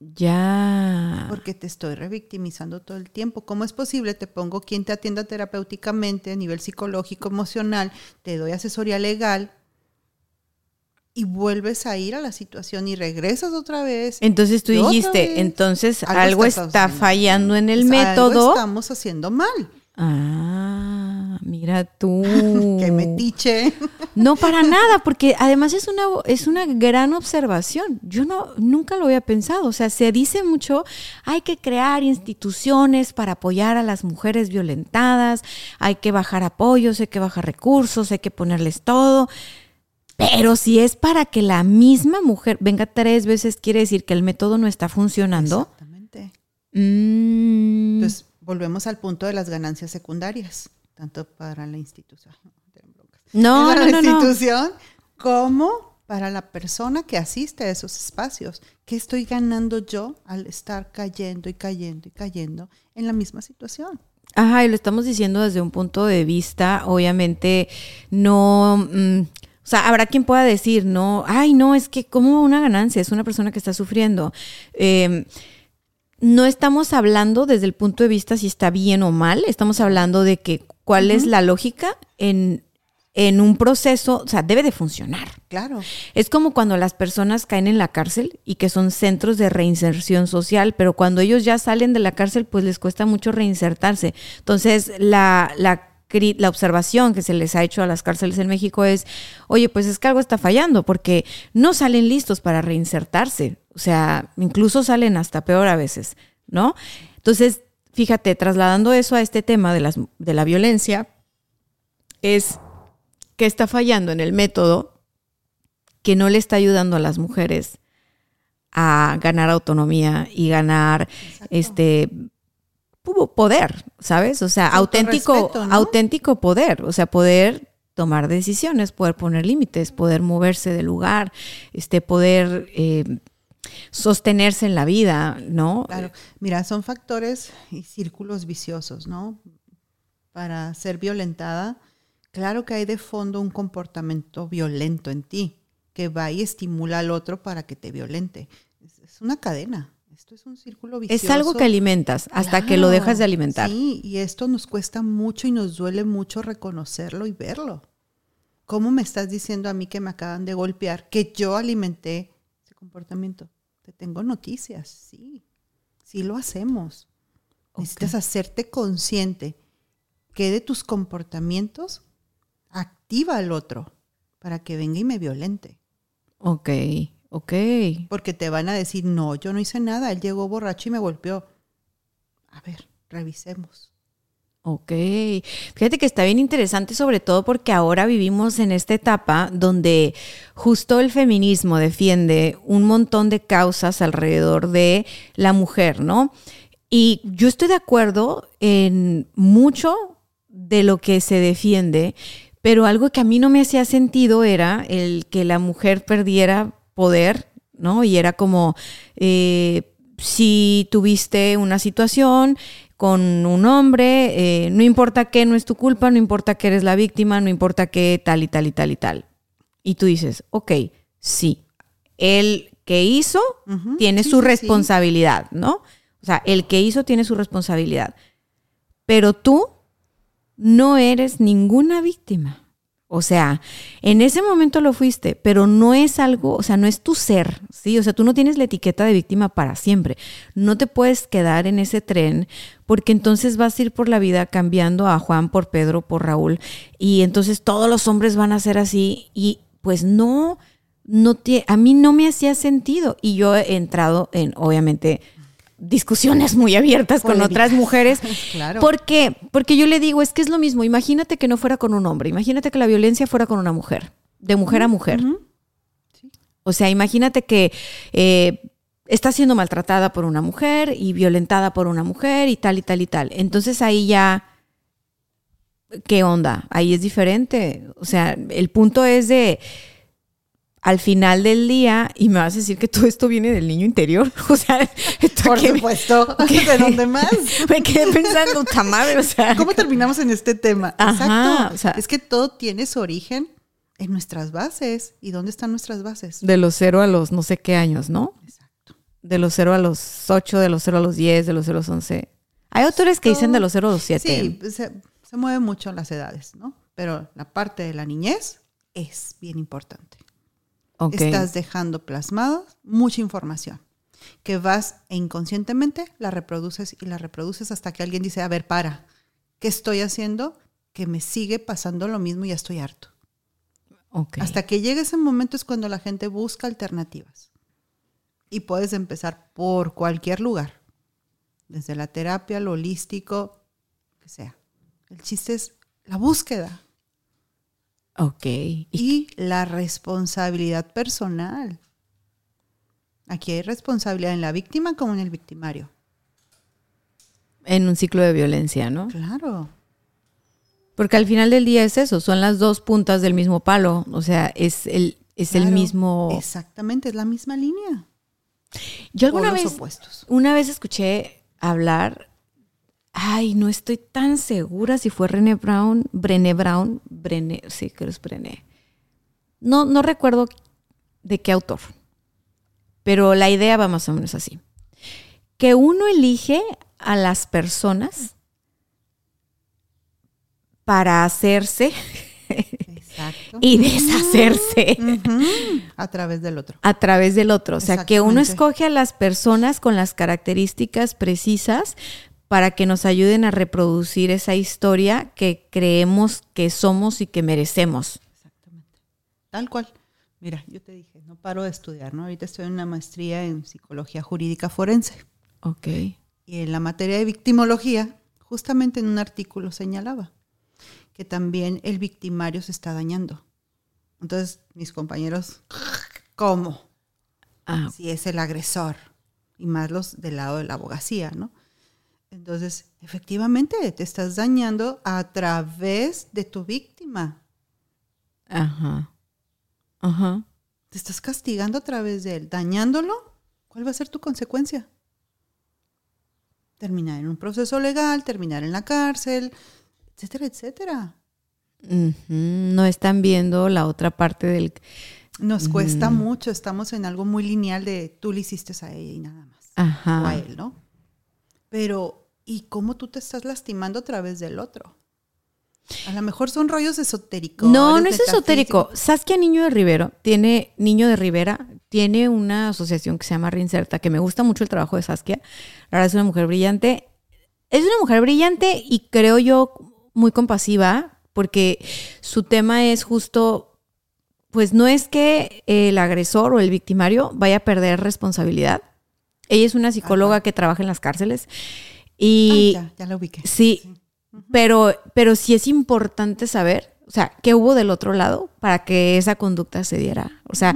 A: Ya.
B: porque te estoy revictimizando todo el tiempo. ¿Cómo es posible? Te pongo quien te atienda terapéuticamente a nivel psicológico, emocional, te doy asesoría legal y vuelves a ir a la situación y regresas otra vez.
A: Entonces tú dijiste,
B: vez.
A: entonces
B: Algo
A: algo, está fallando en el
B: Algo
A: método.
B: estamos haciendo mal.
A: Ah, mira tú.
B: Que metiche.
A: No para nada, porque además es una es una gran observación. Yo no nunca lo había pensado. O sea, se dice mucho, hay que crear instituciones para apoyar a las mujeres violentadas, hay que bajar apoyos, hay que bajar recursos, hay que ponerles todo. Pero si es para que la misma mujer venga tres veces, quiere decir que el método no está funcionando.
B: Exactamente.
A: Mm,
B: Entonces, volvemos al punto de las ganancias secundarias, tanto para la institución,
A: no,
B: para
A: no,
B: la
A: no, no.
B: institución como para la persona que asiste a esos espacios. ¿Qué estoy ganando yo al estar cayendo y cayendo y cayendo en la misma situación?
A: Ajá, y lo estamos diciendo desde un punto de vista, obviamente, no. mm, o sea, habrá quien pueda decir, no, ay, no, es que como una ganancia, es una persona que está sufriendo. Eh, no estamos hablando desde el punto de vista si está bien o mal, estamos hablando de que cuál es la lógica en, en un proceso, o sea, debe de funcionar.
B: Claro.
A: Es como cuando las personas caen en la cárcel y que son centros de reinserción social, pero cuando ellos ya salen de la cárcel, pues les cuesta mucho reinsertarse. Entonces, la, la, la observación que se les ha hecho a las cárceles en México es, oye, pues es que algo está fallando porque no salen listos para reinsertarse. O sea, incluso salen hasta peor a veces, ¿no? Entonces, fíjate, trasladando eso a este tema de, las, de la violencia, es que está fallando en el método que no le está ayudando a las mujeres a ganar autonomía y ganar este poder, ¿sabes? O sea, auténtico, auténtico poder, o sea, poder tomar decisiones, poder poner límites, poder moverse del lugar, este, poder eh, sostenerse en la vida, ¿no?
B: Claro, mira, son factores y círculos viciosos, ¿no? Para ser violentada, claro que hay de fondo un comportamiento violento en ti que va y estimula al otro para que te violente. Es una cadena. Esto es un círculo vicioso.
A: Es algo que alimentas hasta que lo dejas de alimentar.
B: Sí, y esto nos cuesta mucho y nos duele mucho reconocerlo y verlo. ¿Cómo me estás diciendo a mí que me acaban de golpear que yo alimenté ese comportamiento? Te tengo noticias, sí, sí lo hacemos. Necesitas hacerte consciente que de tus comportamientos activa al otro para que venga y me violente.
A: Ok, ok.
B: Porque te van a decir, no, yo no hice nada, él llegó borracho y me golpeó. A ver, revisemos.
A: Ok, fíjate que está bien interesante sobre todo porque ahora vivimos en esta etapa donde justo el feminismo defiende un montón de causas alrededor de la mujer, ¿no? Y yo estoy de acuerdo en mucho de lo que se defiende, pero algo que a mí no me hacía sentido era el que la mujer perdiera poder, ¿no? Y era como, eh, si tuviste una situación con un hombre, eh, no importa qué, no es tu culpa, no importa que eres la víctima, no importa qué, tal y tal y tal y tal. Y tú dices, ok, sí, el que hizo tiene
B: sí,
A: su
B: sí.
A: responsabilidad, ¿no? O sea, el que hizo tiene su responsabilidad. Pero tú no eres ninguna víctima. O sea, en ese momento lo fuiste, pero no es algo, o sea, no es tu ser, ¿sí? O sea, tú no tienes la etiqueta de víctima para siempre. No te puedes quedar en ese tren porque entonces vas a ir por la vida cambiando a Juan por Pedro, por Raúl, y entonces todos los hombres van a ser así y pues no, no tie- a mí no me hacía sentido y yo he entrado en, obviamente, discusiones muy abiertas con otras mujeres.
B: Claro.
A: ¿Por qué? Porque yo le digo, es que es lo mismo. Imagínate que no fuera con un hombre. Imagínate que la violencia fuera con una mujer. De mujer a mujer. O sea, imagínate que eh, está siendo maltratada por una mujer y violentada por una mujer y tal y tal y tal. Entonces ahí ya, ¿qué onda? Ahí es diferente. O sea, el punto es de, al final del día, y me vas a decir que todo esto viene del niño interior. O sea,
B: Por
A: que
B: supuesto. ¿De dónde más?
A: Me quedé pensando, "Ta madre", o sea.
B: ¿Cómo terminamos en este tema?
A: Ajá,
B: Exacto.
A: o sea-
B: es que todo tiene su origen en nuestras bases. ¿Y dónde están nuestras bases?
A: De los cero a los no sé qué años, ¿no?
B: Exacto.
A: De los cero a los ocho, de los cero a los diez, de los cero a los once. Hay autores que dicen de los cero a los siete.
B: Sí, se, se mueven mucho las edades, ¿no? Pero la parte de la niñez es bien importante. Estás dejando plasmada mucha información que vas e inconscientemente la reproduces y la reproduces hasta que alguien dice, a ver, para, ¿qué estoy haciendo? Que me sigue pasando lo mismo y ya estoy harto. Hasta que llegue ese momento es cuando la gente busca alternativas. Y puedes empezar por cualquier lugar, desde la terapia, lo holístico, que sea. El chiste es la búsqueda
A: Ok. Y-
B: y la responsabilidad personal. Aquí hay responsabilidad en la víctima como en el victimario.
A: en un ciclo de violencia, ¿no?
B: Claro.
A: Porque al final del día es eso, son las dos puntas del mismo palo. O sea, es el, es el mismo.
B: Exactamente, es la misma línea.
A: Yo alguna vez,
B: opuestos.
A: una vez escuché hablar. Ay, no estoy tan segura si fue René Brown, Brené Brown, Brené, sí, creo que es Brené. No, no recuerdo de qué autor, pero la idea va más o menos así. Que uno elige a las personas para hacerse
B: Exacto.
A: y deshacerse
B: A través del otro.
A: a través del otro. O sea, que uno escoge a las personas con las características precisas para que nos ayuden a reproducir esa historia que creemos que somos y que merecemos.
B: Exactamente. Tal cual. Mira, yo te dije, no paro de estudiar, ¿no? Ahorita estoy en una maestría en psicología jurídica forense.
A: Ok.
B: Y en la materia de victimología, justamente en un artículo señalaba que también el victimario se está dañando. Entonces, mis compañeros, ¿cómo?
A: Ah,
B: Si es el agresor, y más los del lado de la abogacía, ¿no? Entonces, efectivamente, te estás dañando a través de tu víctima.
A: ajá. Ajá.
B: Te estás castigando a través de él, dañándolo. ¿Cuál va a ser tu consecuencia? Terminar en un proceso legal, terminar en la cárcel, etcétera, etcétera.
A: No están viendo la otra parte del...
B: Nos cuesta mucho, estamos en algo muy lineal de tú le hiciste a ella y nada más. O a
A: Ajá.
B: él, ¿no? Pero, ¿y cómo tú te estás lastimando a través del otro? A lo mejor son rollos esotéricos.
A: No, no es esotérico. Saskia Niño de Rivero tiene, Niño de Rivera, tiene una asociación que se llama Reinserta, que me gusta mucho el trabajo de Saskia. La verdad es una mujer brillante. Es una mujer brillante y creo yo muy compasiva, porque su tema es justo, pues no es que el agresor o el victimario vaya a perder responsabilidad. Ella es una psicóloga que trabaja en las cárceles y
B: Ah, ya, ya la ubiqué.
A: Sí, pero, pero sí es importante saber, o sea, qué hubo del otro lado para que esa conducta se diera. O sea,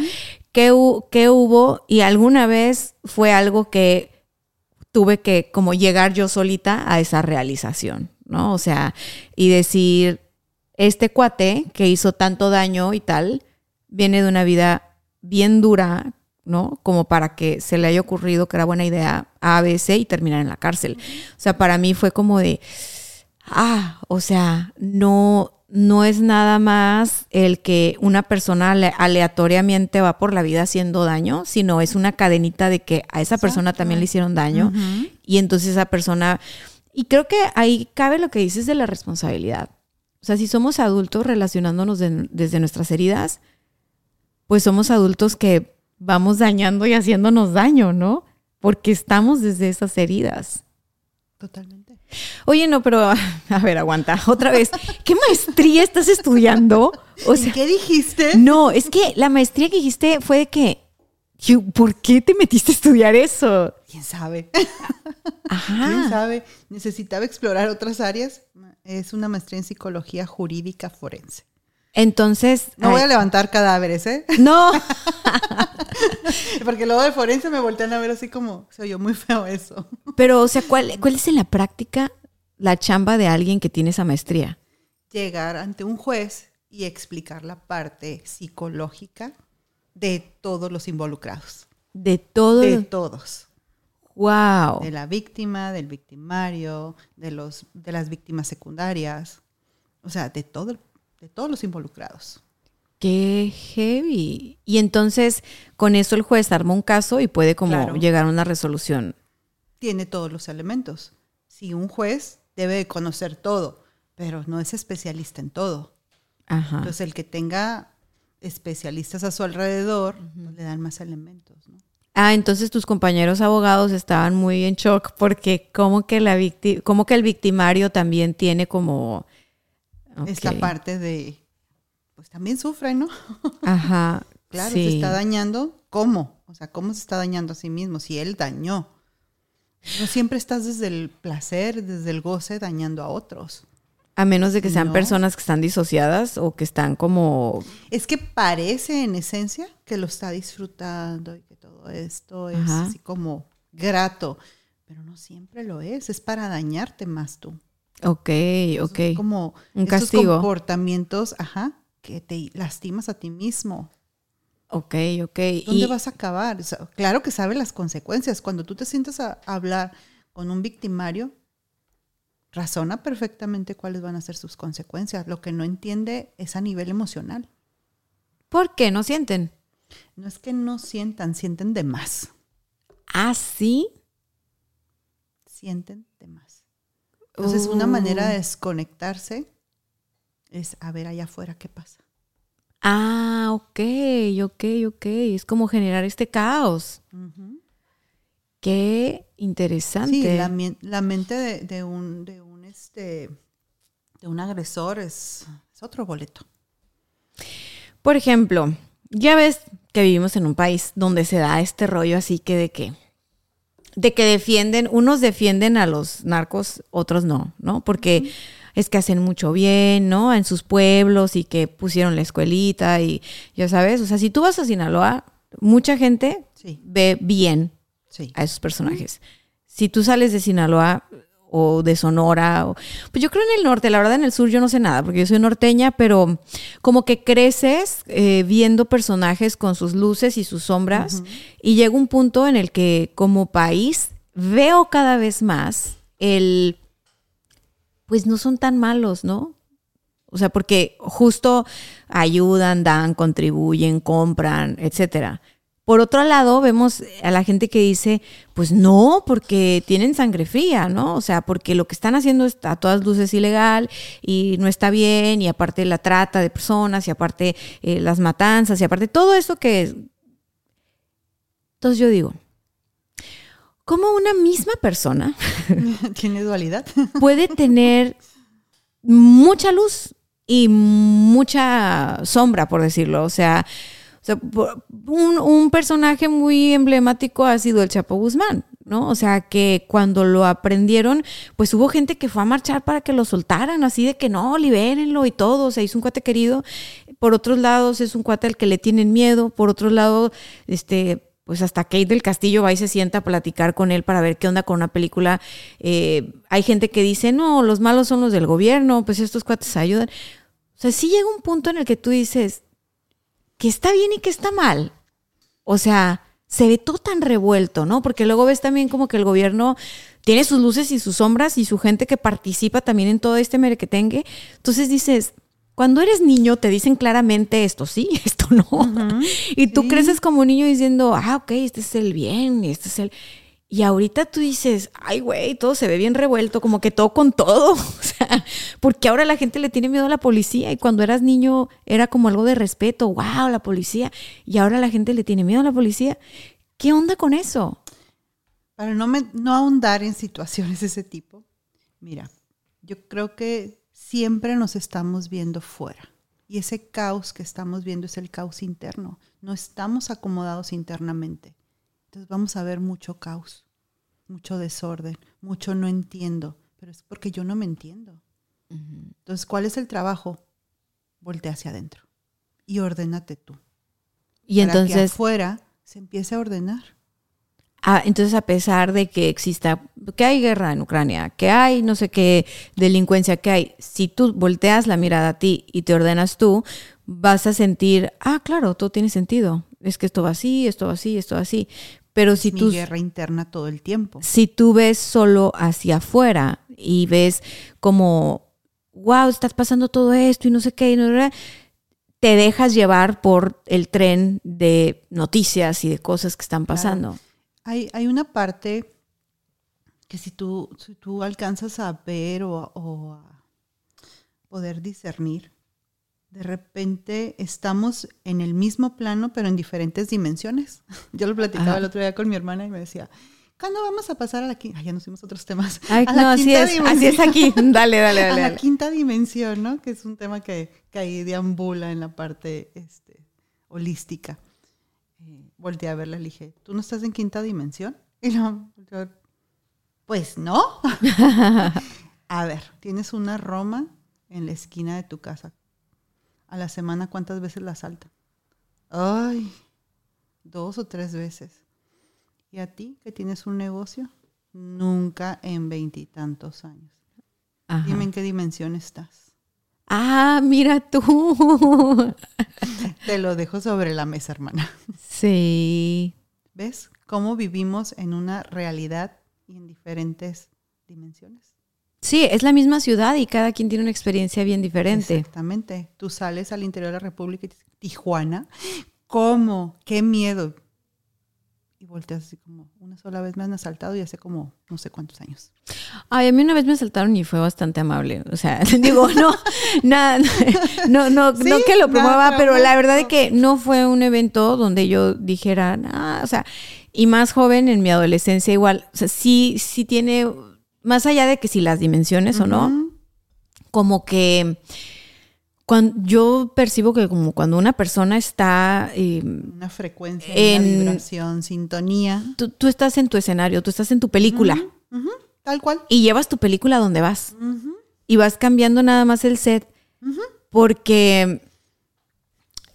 A: qué, hu- qué hubo y alguna vez fue algo que tuve que como llegar yo solita a esa realización, ¿no? O sea, y decir, este cuate que hizo tanto daño y tal, viene de una vida bien dura, ¿no? Como para que se le haya ocurrido que era buena idea A, B, C y terminar en la cárcel. O sea, para mí fue como de, ah, o sea, no, no es nada más el que una persona ale- aleatoriamente va por la vida haciendo daño, sino es una cadenita de que a esa persona también le hicieron daño y entonces esa persona, y creo que ahí cabe lo que dices de la responsabilidad. O sea, si somos adultos relacionándonos de- desde nuestras heridas, pues somos adultos que vamos dañando y haciéndonos daño, ¿no? Porque estamos desde esas heridas.
B: Totalmente.
A: Oye, no, pero a ver, aguanta. Otra vez, ¿qué maestría estás estudiando? O
B: ¿Y
A: sea,
B: qué dijiste?
A: no, es que la maestría que dijiste fue de que, ¿por qué te metiste a estudiar eso?
B: ¿Quién sabe? ¿Quién
A: Ajá.
B: sabe? Necesitaba explorar otras áreas. Es una maestría en psicología jurídica forense.
A: Entonces,
B: No voy a levantar cadáveres, ¿eh?
A: no,
B: Porque luego de forense me voltean a ver así como, se oyó muy feo eso.
A: pero o sea, ¿cuál, ¿cuál es en la práctica la chamba de alguien que tiene esa maestría?
B: Llegar ante un juez y explicar la parte psicológica de todos los involucrados.
A: De todo.
B: De todos.
A: wow.
B: De la víctima, del victimario, de, los, de las víctimas secundarias. O sea, de, todo, de todos los involucrados.
A: Qué heavy. Y entonces, con eso el juez arma un caso y puede como
B: Claro.
A: llegar a una resolución.
B: Tiene todos los elementos. Si un juez debe de conocer todo, pero no es especialista en todo.
A: Ajá.
B: Entonces, el que tenga especialistas a su alrededor, pues, le dan más elementos, ¿no?
A: Ah, entonces tus compañeros abogados estaban muy en shock porque como que la víctima, como que el victimario también tiene como
B: esta parte de pues también sufre, ¿no?
A: Ajá.
B: claro, se está dañando, ¿cómo? O sea, ¿cómo se está dañando a sí mismo si él dañó? No siempre estás desde el placer, desde el goce dañando a otros.
A: A menos de que sean personas que están disociadas o que están como...
B: Es que parece en esencia que lo está disfrutando y que todo esto es así como grato, pero no siempre lo es, es para dañarte más tú.
A: Ok, ok.
B: como un castigo. comportamientos, ajá, que te lastimas a ti mismo.
A: Ok, ok.
B: ¿Dónde vas a acabar? claro que sabe las consecuencias. Cuando tú te sientas a hablar con un victimario, razona perfectamente cuáles van a ser sus consecuencias. Lo que no entiende es a nivel emocional.
A: ¿Por qué no sienten?
B: No es que no sientan, sienten de más.
A: ¿Ah, sí?
B: Sienten de más. Entonces, una manera de oh. desconectarse es a ver allá afuera qué pasa.
A: Ah, ok, ok, ok. Es como generar este caos. Qué interesante.
B: Sí, la, mente de, un, de un este de un agresor es, es otro boleto.
A: Por ejemplo, ya ves que vivimos en un país donde se da este rollo así que de que de que defienden, unos defienden a los narcos, otros no, ¿no? Porque es que hacen mucho bien, ¿no? En sus pueblos y que pusieron la escuelita y ya sabes, o sea, si tú vas a Sinaloa, mucha gente ve bien a esos personajes. Si tú sales de Sinaloa o de Sonora, o, pues yo creo en el norte, la verdad en el sur yo no sé nada, porque yo soy norteña, pero como que creces eh, viendo personajes con sus luces y sus sombras y llega un punto en el que como país veo cada vez más el pues no son tan malos, ¿no? O sea, porque justo ayudan, dan, contribuyen, compran, etcétera. Por otro lado, vemos a la gente que dice, pues no, porque tienen sangre fría, ¿no? O sea, porque lo que están haciendo está a todas luces ilegal y no está bien, y aparte la trata de personas, y aparte eh, las matanzas, y aparte todo eso que... Entonces yo digo, cómo una misma persona
B: tiene dualidad.
A: puede tener mucha luz y mucha sombra, por decirlo. O sea, un, personaje muy emblemático ha sido el Chapo Guzmán, ¿no? O sea, que cuando lo aprendieron, pues hubo gente que fue a marchar para que lo soltaran, así de que no, libérenlo y todo. O sea, es un cuate querido. Por otros lados, es un cuate al que le tienen miedo. Por otro lado, este pues hasta Kate del Castillo va y se sienta a platicar con él para ver qué onda con una película. Eh, hay gente que dice, no, los malos son los del gobierno, pues estos cuates ayudan. O sea, sí llega un punto en el que tú dices que está bien y que está mal. O sea, se ve todo tan revuelto, ¿no? Porque luego ves también como que el gobierno tiene sus luces y sus sombras y su gente que participa también en todo este merequetengue. Entonces dices, cuando eres niño te dicen claramente esto sí, esto no. y tú creces como niño diciendo, ah, ok, este es el bien, este es el... Y ahorita tú dices, ay, güey, todo se ve bien revuelto, como que todo con todo. O sea, porque ahora la gente le tiene miedo a la policía y cuando eras niño era como algo de respeto, wow, la policía. Y ahora la gente le tiene miedo a la policía. ¿Qué onda con eso?
B: Para no, no ahondar en situaciones de ese tipo, mira, yo creo que siempre nos estamos viendo fuera. Y ese caos que estamos viendo es el caos interno. No estamos acomodados internamente. Entonces vamos a ver mucho caos, mucho desorden, mucho no entiendo. Pero es porque yo no me entiendo. Entonces, ¿cuál es el trabajo? Voltea hacia adentro y ordénate tú.
A: Y entonces. Que
B: afuera se empiece a ordenar.
A: Ah, entonces, a pesar de que exista, que hay guerra en Ucrania, que hay no sé qué delincuencia que hay, si tú volteas la mirada a ti y te ordenas tú, vas a sentir, ah, claro, todo tiene sentido. Es que esto va así, esto va así, esto va así. Pero si
B: Mi
A: tú.
B: guerra interna todo el tiempo.
A: Si tú ves solo hacia afuera y ves como, wow, estás pasando todo esto y no sé qué, y no, te dejas llevar por el tren de noticias y de cosas que están pasando.
B: Hay, una parte que si tú, si tú alcanzas a ver o, a poder discernir, de repente estamos en el mismo plano, pero en diferentes dimensiones. Yo lo platicaba
A: Ajá.
B: el otro día con mi hermana y me decía, ¿cuándo vamos a pasar a la quinta? ya nos fuimos a otros temas.
A: Ay,
B: a la
A: no, así
B: quinta
A: es, así es aquí. Dale, dale,
B: a
A: dale.
B: la
A: dale.
B: quinta dimensión, ¿no? Que es un tema que, que ahí deambula en la parte este, holística. Eh, volteé a verla y le dije, ¿tú no estás en quinta dimensión? Y no, yo, pues no. a ver, tienes una Roma en la esquina de tu casa. A la semana, ¿cuántas veces la saltan? Ay, dos o tres veces. ¿Y a ti que tienes un negocio? Nunca en veintitantos años.
A: Ajá.
B: Dime en qué dimensión estás.
A: Ah, mira tú.
B: Te lo dejo sobre la mesa, hermana.
A: sí.
B: ¿Ves cómo vivimos en una realidad y en diferentes dimensiones?
A: Sí, es la misma ciudad y cada quien tiene una experiencia bien diferente.
B: Exactamente. Tú sales al interior de la República y dices, Tijuana, ¿cómo? ¿Qué miedo? Y volteas así como, una sola vez me han asaltado y hace como no sé cuántos años.
A: Ay, a mí una vez me asaltaron y fue bastante amable. O sea, digo, no, nada, no, no,
B: Sí,
A: no que lo promueva, pero la verdad es que no fue un evento donde yo dijera, ah, o sea, y más joven en mi adolescencia igual, o sea, sí, sí tiene, más allá de que si las dimensiones o no, como que cuando yo percibo que como cuando una persona está eh,
B: Una frecuencia,
A: En-
B: una vibración, sintonía.
A: tú, tú estás en tu escenario, tú estás en tu película.
B: Tal cual.
A: y llevas tu película donde vas. Y vas cambiando nada más el set. Porque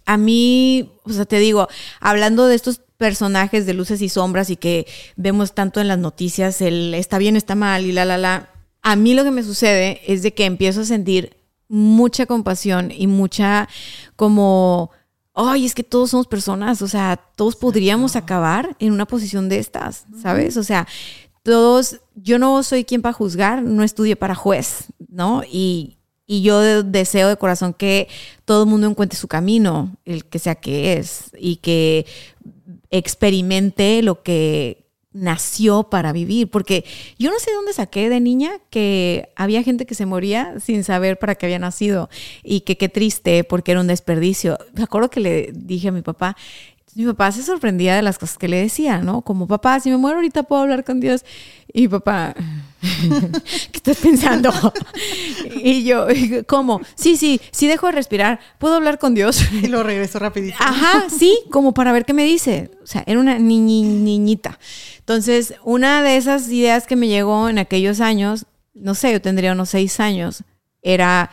A: a mí, o sea, te digo, hablando de estos personajes de luces y sombras y que vemos tanto en las noticias, el está bien, está mal y la, la, la, a mí lo que me sucede es de que empiezo a sentir mucha compasión y mucha como, ay, es que todos somos personas, o sea, todos podríamos acabar en una posición de estas, ¿sabes? O sea, todos, yo no soy quien para juzgar, no estudié para juez, ¿no? Y, y yo de- deseo de corazón que todo el mundo encuentre su camino, el que sea que es, y que experimente lo que nació para vivir, porque yo no sé dónde saqué de niña que había gente que se moría sin saber para qué había nacido y que qué triste porque era un desperdicio. Me acuerdo que le dije a mi papá, mi papá se sorprendía de las cosas que le decía, ¿no? Como papá, si me muero ahorita puedo hablar con Dios. Y mi papá, ¿qué estás pensando? y yo, ¿cómo? Sí, sí, sí dejo de respirar, puedo hablar con Dios.
B: Y lo regreso rapidito.
A: Ajá, sí, como para ver qué me dice. O sea, era una niñi- niñita. Entonces, una de esas ideas que me llegó en aquellos años, no sé, yo tendría unos seis años, era,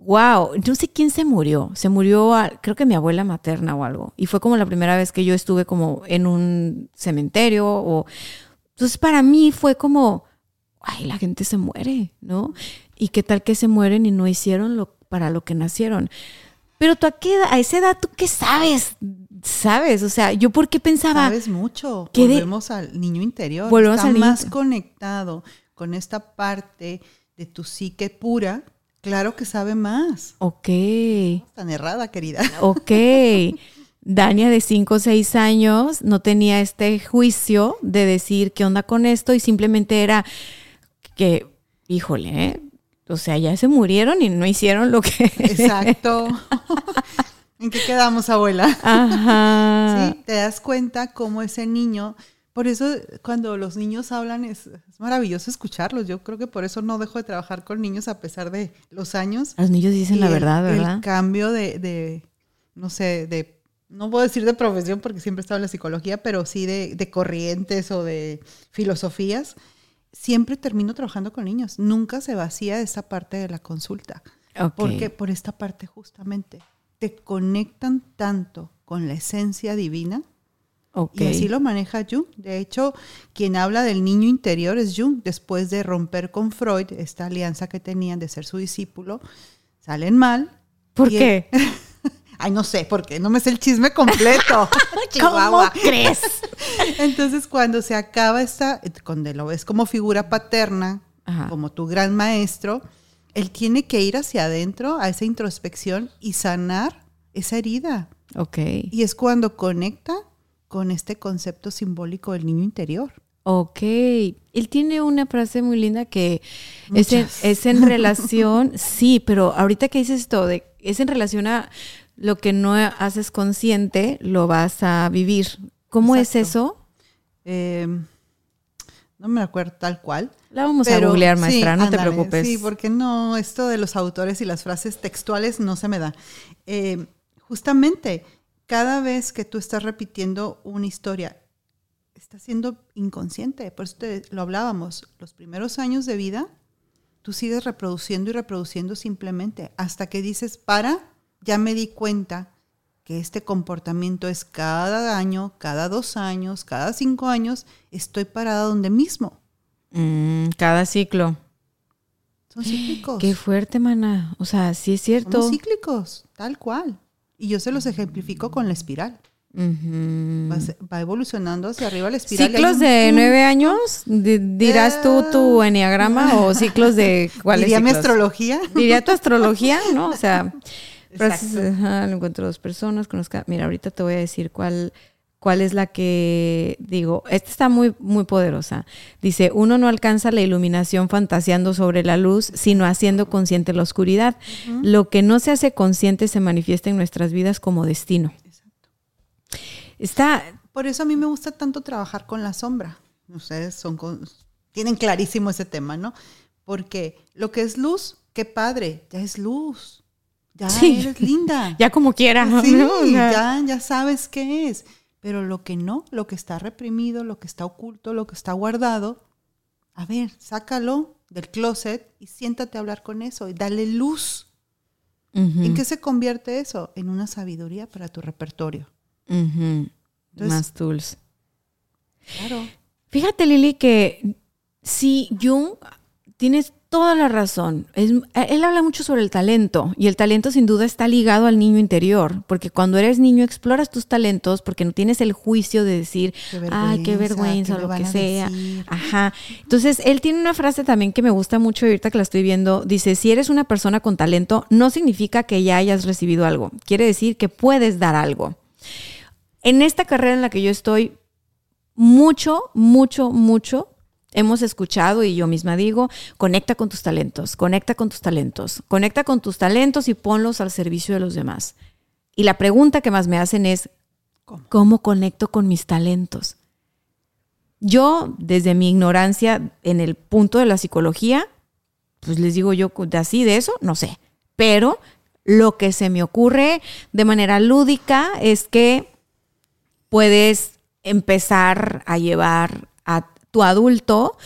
A: wow, no sé quién se murió. Se murió, a- creo que mi abuela materna o algo. Y fue como la primera vez que yo estuve como en un cementerio o... Entonces, para mí fue como, ay, la gente se muere, ¿no? Y qué tal que se mueren y no hicieron lo para lo que nacieron. Pero tú a, qué edad- a esa edad, ¿tú qué sabes? ¿Sabes? O sea, yo por qué pensaba,
B: Sabes mucho.
A: ¿Qué de-
B: Volvemos al niño interior.
A: Volvemos
B: Está
A: al niño
B: más conectado con esta parte de tu psique pura. Claro que sabe más.
A: ok,
B: Tan errada, querida.
A: ok. Dania de 5 o 6 años no tenía este juicio de decir qué onda con esto y simplemente era que, híjole, ¿eh? o sea, ya se murieron y no hicieron lo que...
B: Exacto. ¿En qué quedamos, abuela?
A: Ajá.
B: Sí, te das cuenta cómo ese niño, por eso cuando los niños hablan es, es maravilloso escucharlos. Yo creo que por eso no dejo de trabajar con niños a pesar de los años.
A: Los niños dicen
B: Y
A: la
B: el-
A: verdad,
B: El
A: ¿verdad?
B: cambio de, de, no sé, de, no puedo decir de profesión porque siempre he estado en la psicología, pero sí de, de corrientes o de filosofías. Siempre termino trabajando con niños. Nunca se vacía esa parte de la consulta.
A: Ok.
B: Porque por esta parte justamente te conectan tanto con la esencia divina
A: ok.
B: y así lo maneja Jung. De hecho, quien habla del niño interior es Jung. Después de romper con Freud, esta alianza que tenían de ser su discípulo, salen mal.
A: ¿Por qué?
B: Ay, no sé, porque no me sé el chisme completo.
A: ¿Cómo crees?
B: Entonces, cuando se acaba esta, cuando lo ves como figura paterna,
A: Ajá.
B: como tu gran maestro, él tiene que ir hacia adentro, a esa introspección y sanar esa herida.
A: Ok.
B: Y es cuando conecta con este concepto simbólico del niño interior.
A: Ok. Él tiene una frase muy linda que es en,
B: Muchas.
A: es en relación, sí, pero ahorita que dices esto de es en relación a lo que no haces consciente, lo vas a vivir. ¿Cómo es eso?
B: Eh, no me acuerdo tal cual.
A: La vamos a googlear, maestra, no te preocupes.
B: Sí, porque no, esto de los autores y las frases textuales no se me da. Eh, justamente, cada vez que tú estás repitiendo una historia, estás siendo inconsciente. Por eso te, lo hablábamos. Los primeros años de vida, tú sigues reproduciendo y reproduciendo simplemente hasta que dices, para, ya me di cuenta que este comportamiento es cada año, cada dos años, cada cinco años, estoy parada donde mismo.
A: Mm, cada ciclo.
B: Son cíclicos.
A: Qué fuerte, mana. O sea, sí es cierto.
B: Son cíclicos, tal cual. Y yo se los ejemplifico con la espiral. va, evolucionando hacia arriba la espiral.
A: ¿Ciclos de nueve años? ¿Dirás tú tu eh. enneagrama o ciclos de cuáles?
B: Diría mi astrología.
A: Diría tu astrología, ¿no? O sea, encuentro dos personas, conozca. Mira, ahorita te voy a decir cuál, cuál es la que digo. Esta está muy, muy poderosa. Dice: Uno no alcanza la iluminación fantaseando sobre la luz, sino haciendo consciente la oscuridad. Lo que no se hace consciente se manifiesta en nuestras vidas como destino. Exacto. Está.
B: Por eso a mí me gusta tanto trabajar con la sombra. Ustedes son tienen clarísimo ese tema, ¿no? Porque lo que es luz, qué padre, ya es luz ya eres linda.
A: ya como quiera.
B: Sí, ya, ya sabes qué es. Pero lo que no, lo que está reprimido, lo que está oculto, lo que está guardado, a ver, sácalo del closet y siéntate a hablar con eso y dale luz. ¿En qué se convierte eso? En una sabiduría para tu repertorio.
A: Más tools.
B: Claro.
A: Fíjate, Lili, que si Jung tienes toda la razón. él habla mucho sobre el talento y el talento sin duda está ligado al niño interior, porque cuando eres niño exploras tus talentos porque no tienes el juicio de decir, ay, qué vergüenza, o lo que sea. Ajá. Entonces, él tiene una frase también que me gusta mucho ahorita que la estoy viendo. Dice, si eres una persona con talento, no significa que ya hayas recibido algo. Quiere decir que puedes dar algo. En esta carrera en la que yo estoy, mucho, mucho, mucho hemos escuchado y yo misma digo, conecta con tus talentos, conecta con tus talentos, conecta con tus talentos y ponlos al servicio de los demás. Y la pregunta que más me hacen es, ¿cómo, conecto con mis talentos? Yo, desde mi ignorancia en el punto de la psicología, pues les digo yo, de así de eso, no sé. Pero lo que se me ocurre de manera lúdica es que puedes empezar a llevar a tu adulto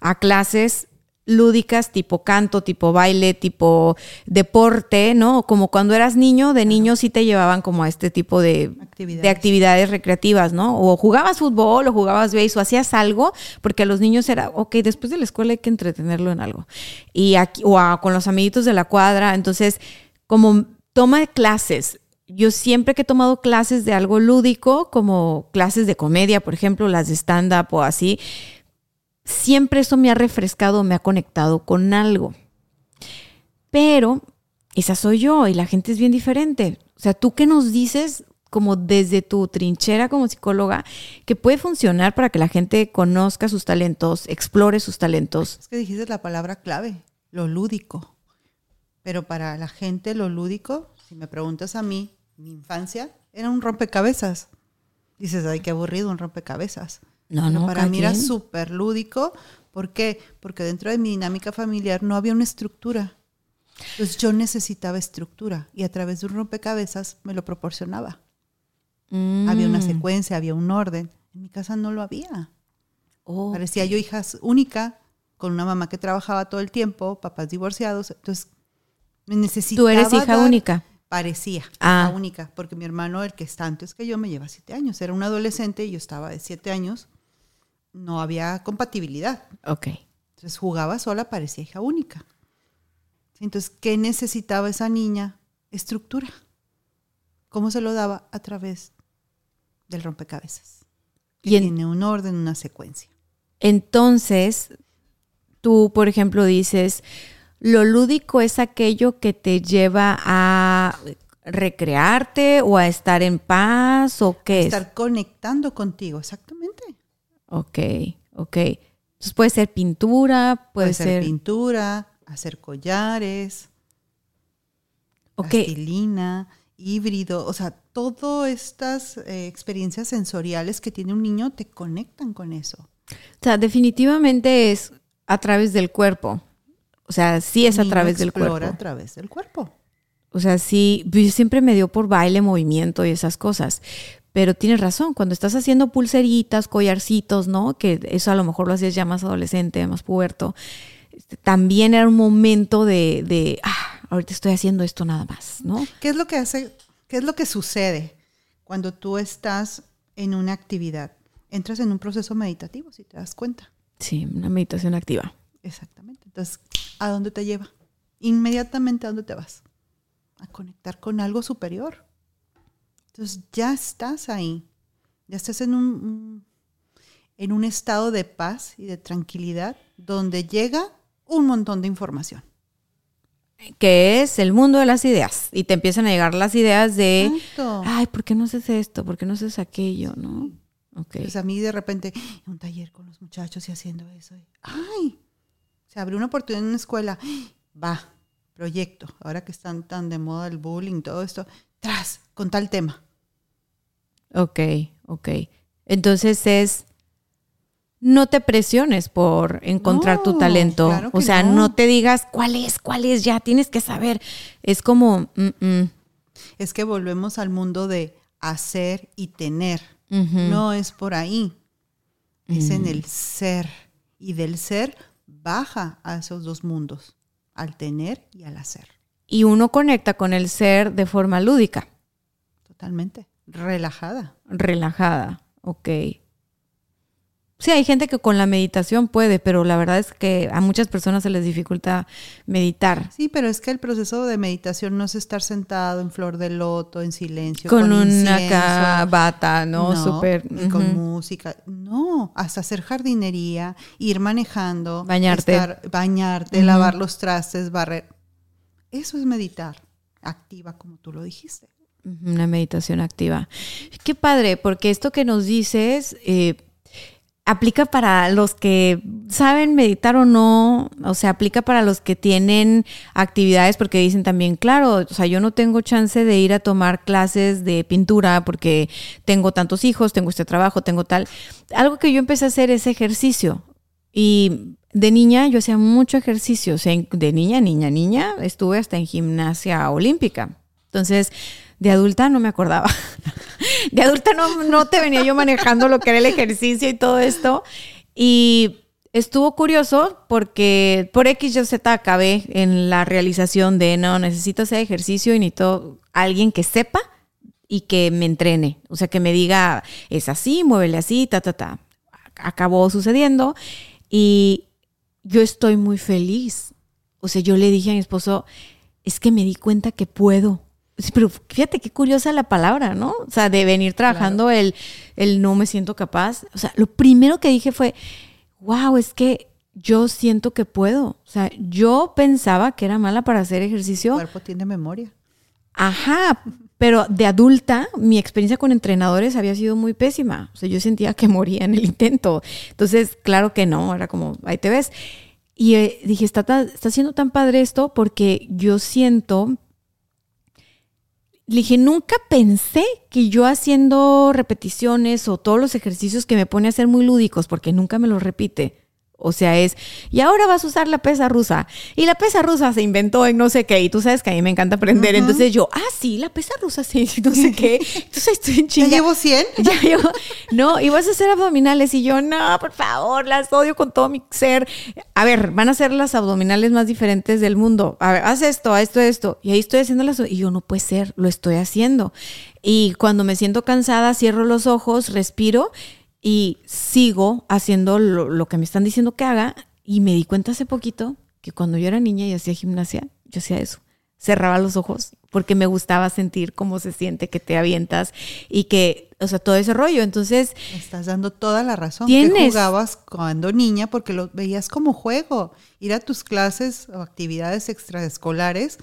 A: a clases lúdicas tipo canto, tipo baile, tipo deporte, ¿no? Como cuando eras niño, de niño sí te llevaban como a este tipo de actividades, de actividades recreativas, ¿no? O jugabas fútbol o jugabas béis o hacías algo, porque a los niños era, ok, después de la escuela hay que entretenerlo en algo. Y aquí, o con los amiguitos de la cuadra, entonces, como toma clases, yo siempre que he tomado clases de algo lúdico, como clases de comedia, por ejemplo, las de stand-up o así, siempre eso me ha refrescado, me ha conectado con algo. Pero esa soy yo y la gente es bien diferente. O sea, ¿tú qué nos dices como desde tu trinchera como psicóloga que puede funcionar para que la gente conozca sus talentos, explore sus talentos?
B: Es que dijiste la palabra clave, lo lúdico. Pero para la gente lo lúdico, si me preguntas a mí, mi infancia era un rompecabezas. Dices, ay, qué aburrido un rompecabezas. No, no, para mí era súper lúdico. ¿Por qué? Porque dentro de mi dinámica familiar no había una estructura. Entonces yo necesitaba estructura y a través de un rompecabezas me lo proporcionaba. Había una mm. secuencia, había un orden. En mi casa no lo había. Parecía yo hija única, con una mamá que trabajaba todo el tiempo, papás divorciados. Entonces me necesitaba.
A: ¿Tú eres hija única?
B: Parecía hija ah. única, porque mi hermano, el que está antes que yo, me lleva siete años. Era un adolescente y yo estaba de siete años no había compatibilidad.
A: Ok.
B: Entonces jugaba sola, parecía hija única. Entonces, ¿qué necesitaba esa niña? Estructura. ¿Cómo se lo daba? A través del rompecabezas. Que tiene un orden, una secuencia.
A: Entonces, tú, por ejemplo, dices, lo lúdico es aquello que te lleva a recrearte o a estar en paz o qué
B: estar conectando contigo, exactamente.
A: Ok, ok. Entonces puede ser pintura, puede,
B: ser, pintura, hacer collares.
A: Ok.
B: plastilina, híbrido, o sea, todas estas eh, experiencias sensoriales que tiene un niño te conectan con eso.
A: O sea, definitivamente es a través del cuerpo. O sea, sí es a través del cuerpo.
B: a través del cuerpo.
A: O sea, sí, siempre me dio por baile, movimiento y esas cosas. Pero tienes razón, cuando estás haciendo pulseritas, collarcitos, ¿no? Que eso a lo mejor lo hacías ya más adolescente, más puberto. este, También era un momento de, de, ah, ahorita estoy haciendo esto nada más, ¿no?
B: ¿Qué es lo que hace? ¿Qué es lo que sucede cuando tú estás en una actividad? Entras en un proceso meditativo, si te das cuenta.
A: Sí, una meditación activa.
B: Exactamente. Entonces, ¿a dónde te lleva? Inmediatamente a dónde te vas? A conectar con algo superior. Entonces, ya estás ahí. Ya estás en un, en un estado de paz y de tranquilidad donde llega un montón de información.
A: Que es el mundo de las ideas. Y te empiezan a llegar las ideas de,
B: Exacto.
A: ay, ¿por qué no haces esto? ¿Por qué no haces aquello? ¿No? Ok.
B: Pues a mí de repente, un taller con los muchachos y haciendo eso. y, ¡Ay! Se abrió una oportunidad en una escuela. Va, proyecto. Ahora que están tan de moda el bullying, todo esto. Tras, con tal tema.
A: Ok, ok. Entonces es, no te presiones por encontrar tu talento.
B: claro
A: o sea,
B: no.
A: no. te digas cuál es, cuál es, ya tienes que saber. Es como, mm, mm,
B: Es que volvemos al mundo de hacer y tener. No es por ahí. Es en el ser. Y del ser baja a esos dos mundos. Al tener y al hacer.
A: y uno conecta con el ser de forma lúdica,
B: Totalmente. Relajada.
A: relajada. Ok. Sí, hay gente que con la meditación puede, pero la verdad es que a muchas personas se les dificulta meditar.
B: Sí, pero es que el proceso de meditación no es estar sentado en flor de loto, en silencio,
A: Con,
B: con,
A: una
B: incienso,
A: bata, ¿no?
B: no,
A: Súper.
B: con música. No, hasta hacer jardinería, ir manejando,
A: Bañarte.
B: estar- bañarte, lavar los trastes, barrer. Eso es meditar, activa como tú lo dijiste.
A: Una meditación activa. Qué padre, porque esto que nos dices eh, aplica para los que saben meditar o no, o sea, aplica para los que tienen actividades, porque dicen también, claro, o sea, yo no tengo chance de ir a tomar clases de pintura porque tengo tantos hijos, tengo este trabajo, tengo tal. Algo que yo empecé a hacer es ejercicio. Y de niña yo hacía mucho ejercicio, o sea, de niña, niña, niña, estuve hasta en gimnasia olímpica. Entonces, de adulta no me acordaba. De adulta no, no te venía yo manejando lo que era el ejercicio y todo esto. Y estuvo curioso porque por X yo Z acabé en la realización de no, necesito hacer ejercicio y necesito alguien que sepa y que me entrene. O sea, que me diga, es así, muévele así, ta, ta, ta. Acabó sucediendo y yo estoy muy feliz. O sea, yo le dije a mi esposo, es que me di cuenta que puedo. Pero fíjate qué curiosa la palabra, ¿no? O sea, de venir trabajando el, el no me siento capaz. O sea, lo primero que dije fue, wow, es que yo siento que puedo. O sea, yo pensaba que era mala para hacer
B: El
A: ejercicio.
B: cuerpo tiene memoria.
A: Ajá, pero de adulta mi experiencia con entrenadores había sido muy pésima. O sea, yo sentía que moría en el intento. Entonces, claro que no, era como, ahí te ves. Y eh, dije, está, está siendo tan padre esto porque yo siento... Le dije, nunca pensé que yo haciendo repeticiones o todos los ejercicios que me pone a hacer muy lúdicos, porque nunca me los repite. O sea, es, y ahora vas a usar la pesa rusa. Y la pesa rusa se inventó en no sé qué. Y tú sabes que a mí me encanta aprender. Entonces yo, ah, sí, la pesa rusa sí, no sé qué. Entonces estoy en
B: ¿Ya
A: chinga.
B: llevo 100?
A: Ya llevo- no, y vas a hacer abdominales. Y yo, no, por favor, las odio con todo mi ser. A ver, van a ser las abdominales más diferentes del mundo. A ver, haz esto, esto, esto. Y ahí estoy haciéndolas. Y yo, no puede ser, lo estoy haciendo. Y cuando me siento cansada, cierro los ojos, respiro y sigo haciendo lo, lo que me están diciendo que haga. Y me di cuenta hace poquito que cuando yo era niña y hacía gimnasia, yo hacía eso. Cerraba los ojos porque me gustaba sentir cómo se siente que te avientas y que, o sea, todo ese rollo. Entonces,
B: Me estás dando toda la razón.
A: Tienes.
B: Que jugabas cuando niña porque lo veías como juego. Ir a tus clases o actividades extraescolares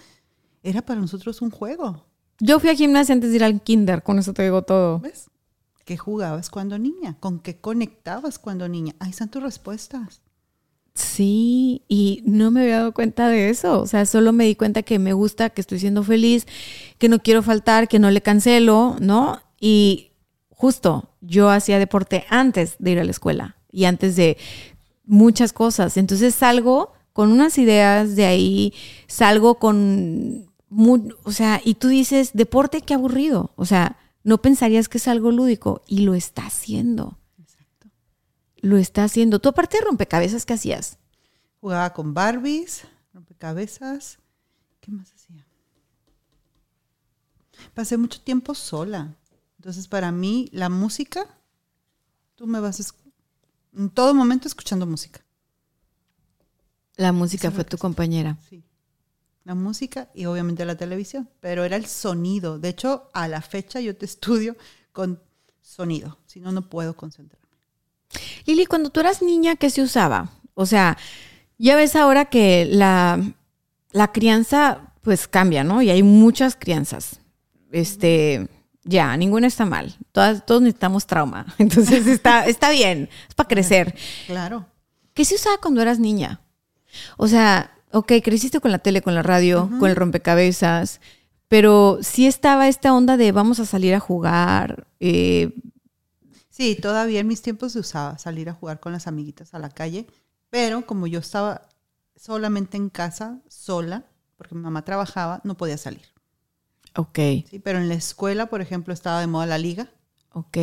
B: era para nosotros un juego.
A: yo fui a gimnasia antes de ir al kinder, con eso te digo todo.
B: ¿Ves? ¿Qué jugabas cuando niña? ¿Con qué conectabas cuando niña? Ahí están tus respuestas.
A: Sí, y no me había dado cuenta de eso. O sea, solo me di cuenta que me gusta, que estoy siendo feliz, que no quiero faltar, que no le cancelo, ¿no? Y justo yo hacía deporte antes de ir a la escuela y antes de muchas cosas. Entonces salgo con unas ideas de ahí, salgo con, o sea, y tú dices, deporte, qué aburrido. O sea, no pensarías que es algo lúdico y lo está haciendo. Exacto. Lo está haciendo. Tú aparte de rompecabezas, ¿qué hacías?
B: Jugaba con Barbies, rompecabezas. ¿Qué más hacía? Pasé mucho tiempo sola. Entonces, para mí, la música, tú me vas en todo momento escuchando música.
A: La música fue tu compañera.
B: Sí. La música y obviamente la televisión, pero era el sonido. De hecho, a la fecha yo te estudio con sonido, si no, no puedo concentrarme.
A: Lili, cuando tú eras niña, ¿qué se usaba? O sea, ya ves ahora que la, la crianza pues cambia, ¿no? Y hay muchas crianzas. Este, ya, ninguna está mal. Todas, todos necesitamos trauma. Entonces está, está bien, es para crecer.
B: Claro.
A: ¿Qué se usaba cuando eras niña? O sea, ok, creciste con la tele, con la radio, con el rompecabezas, pero sí estaba esta onda de vamos a salir a jugar. Eh.
B: Sí, todavía en mis tiempos se usaba salir a jugar con las amiguitas a la calle, pero como yo estaba solamente en casa, sola, porque mi mamá trabajaba, no podía salir.
A: Ok.
B: Sí, pero en la escuela, por ejemplo, estaba de moda la liga.
A: Ok.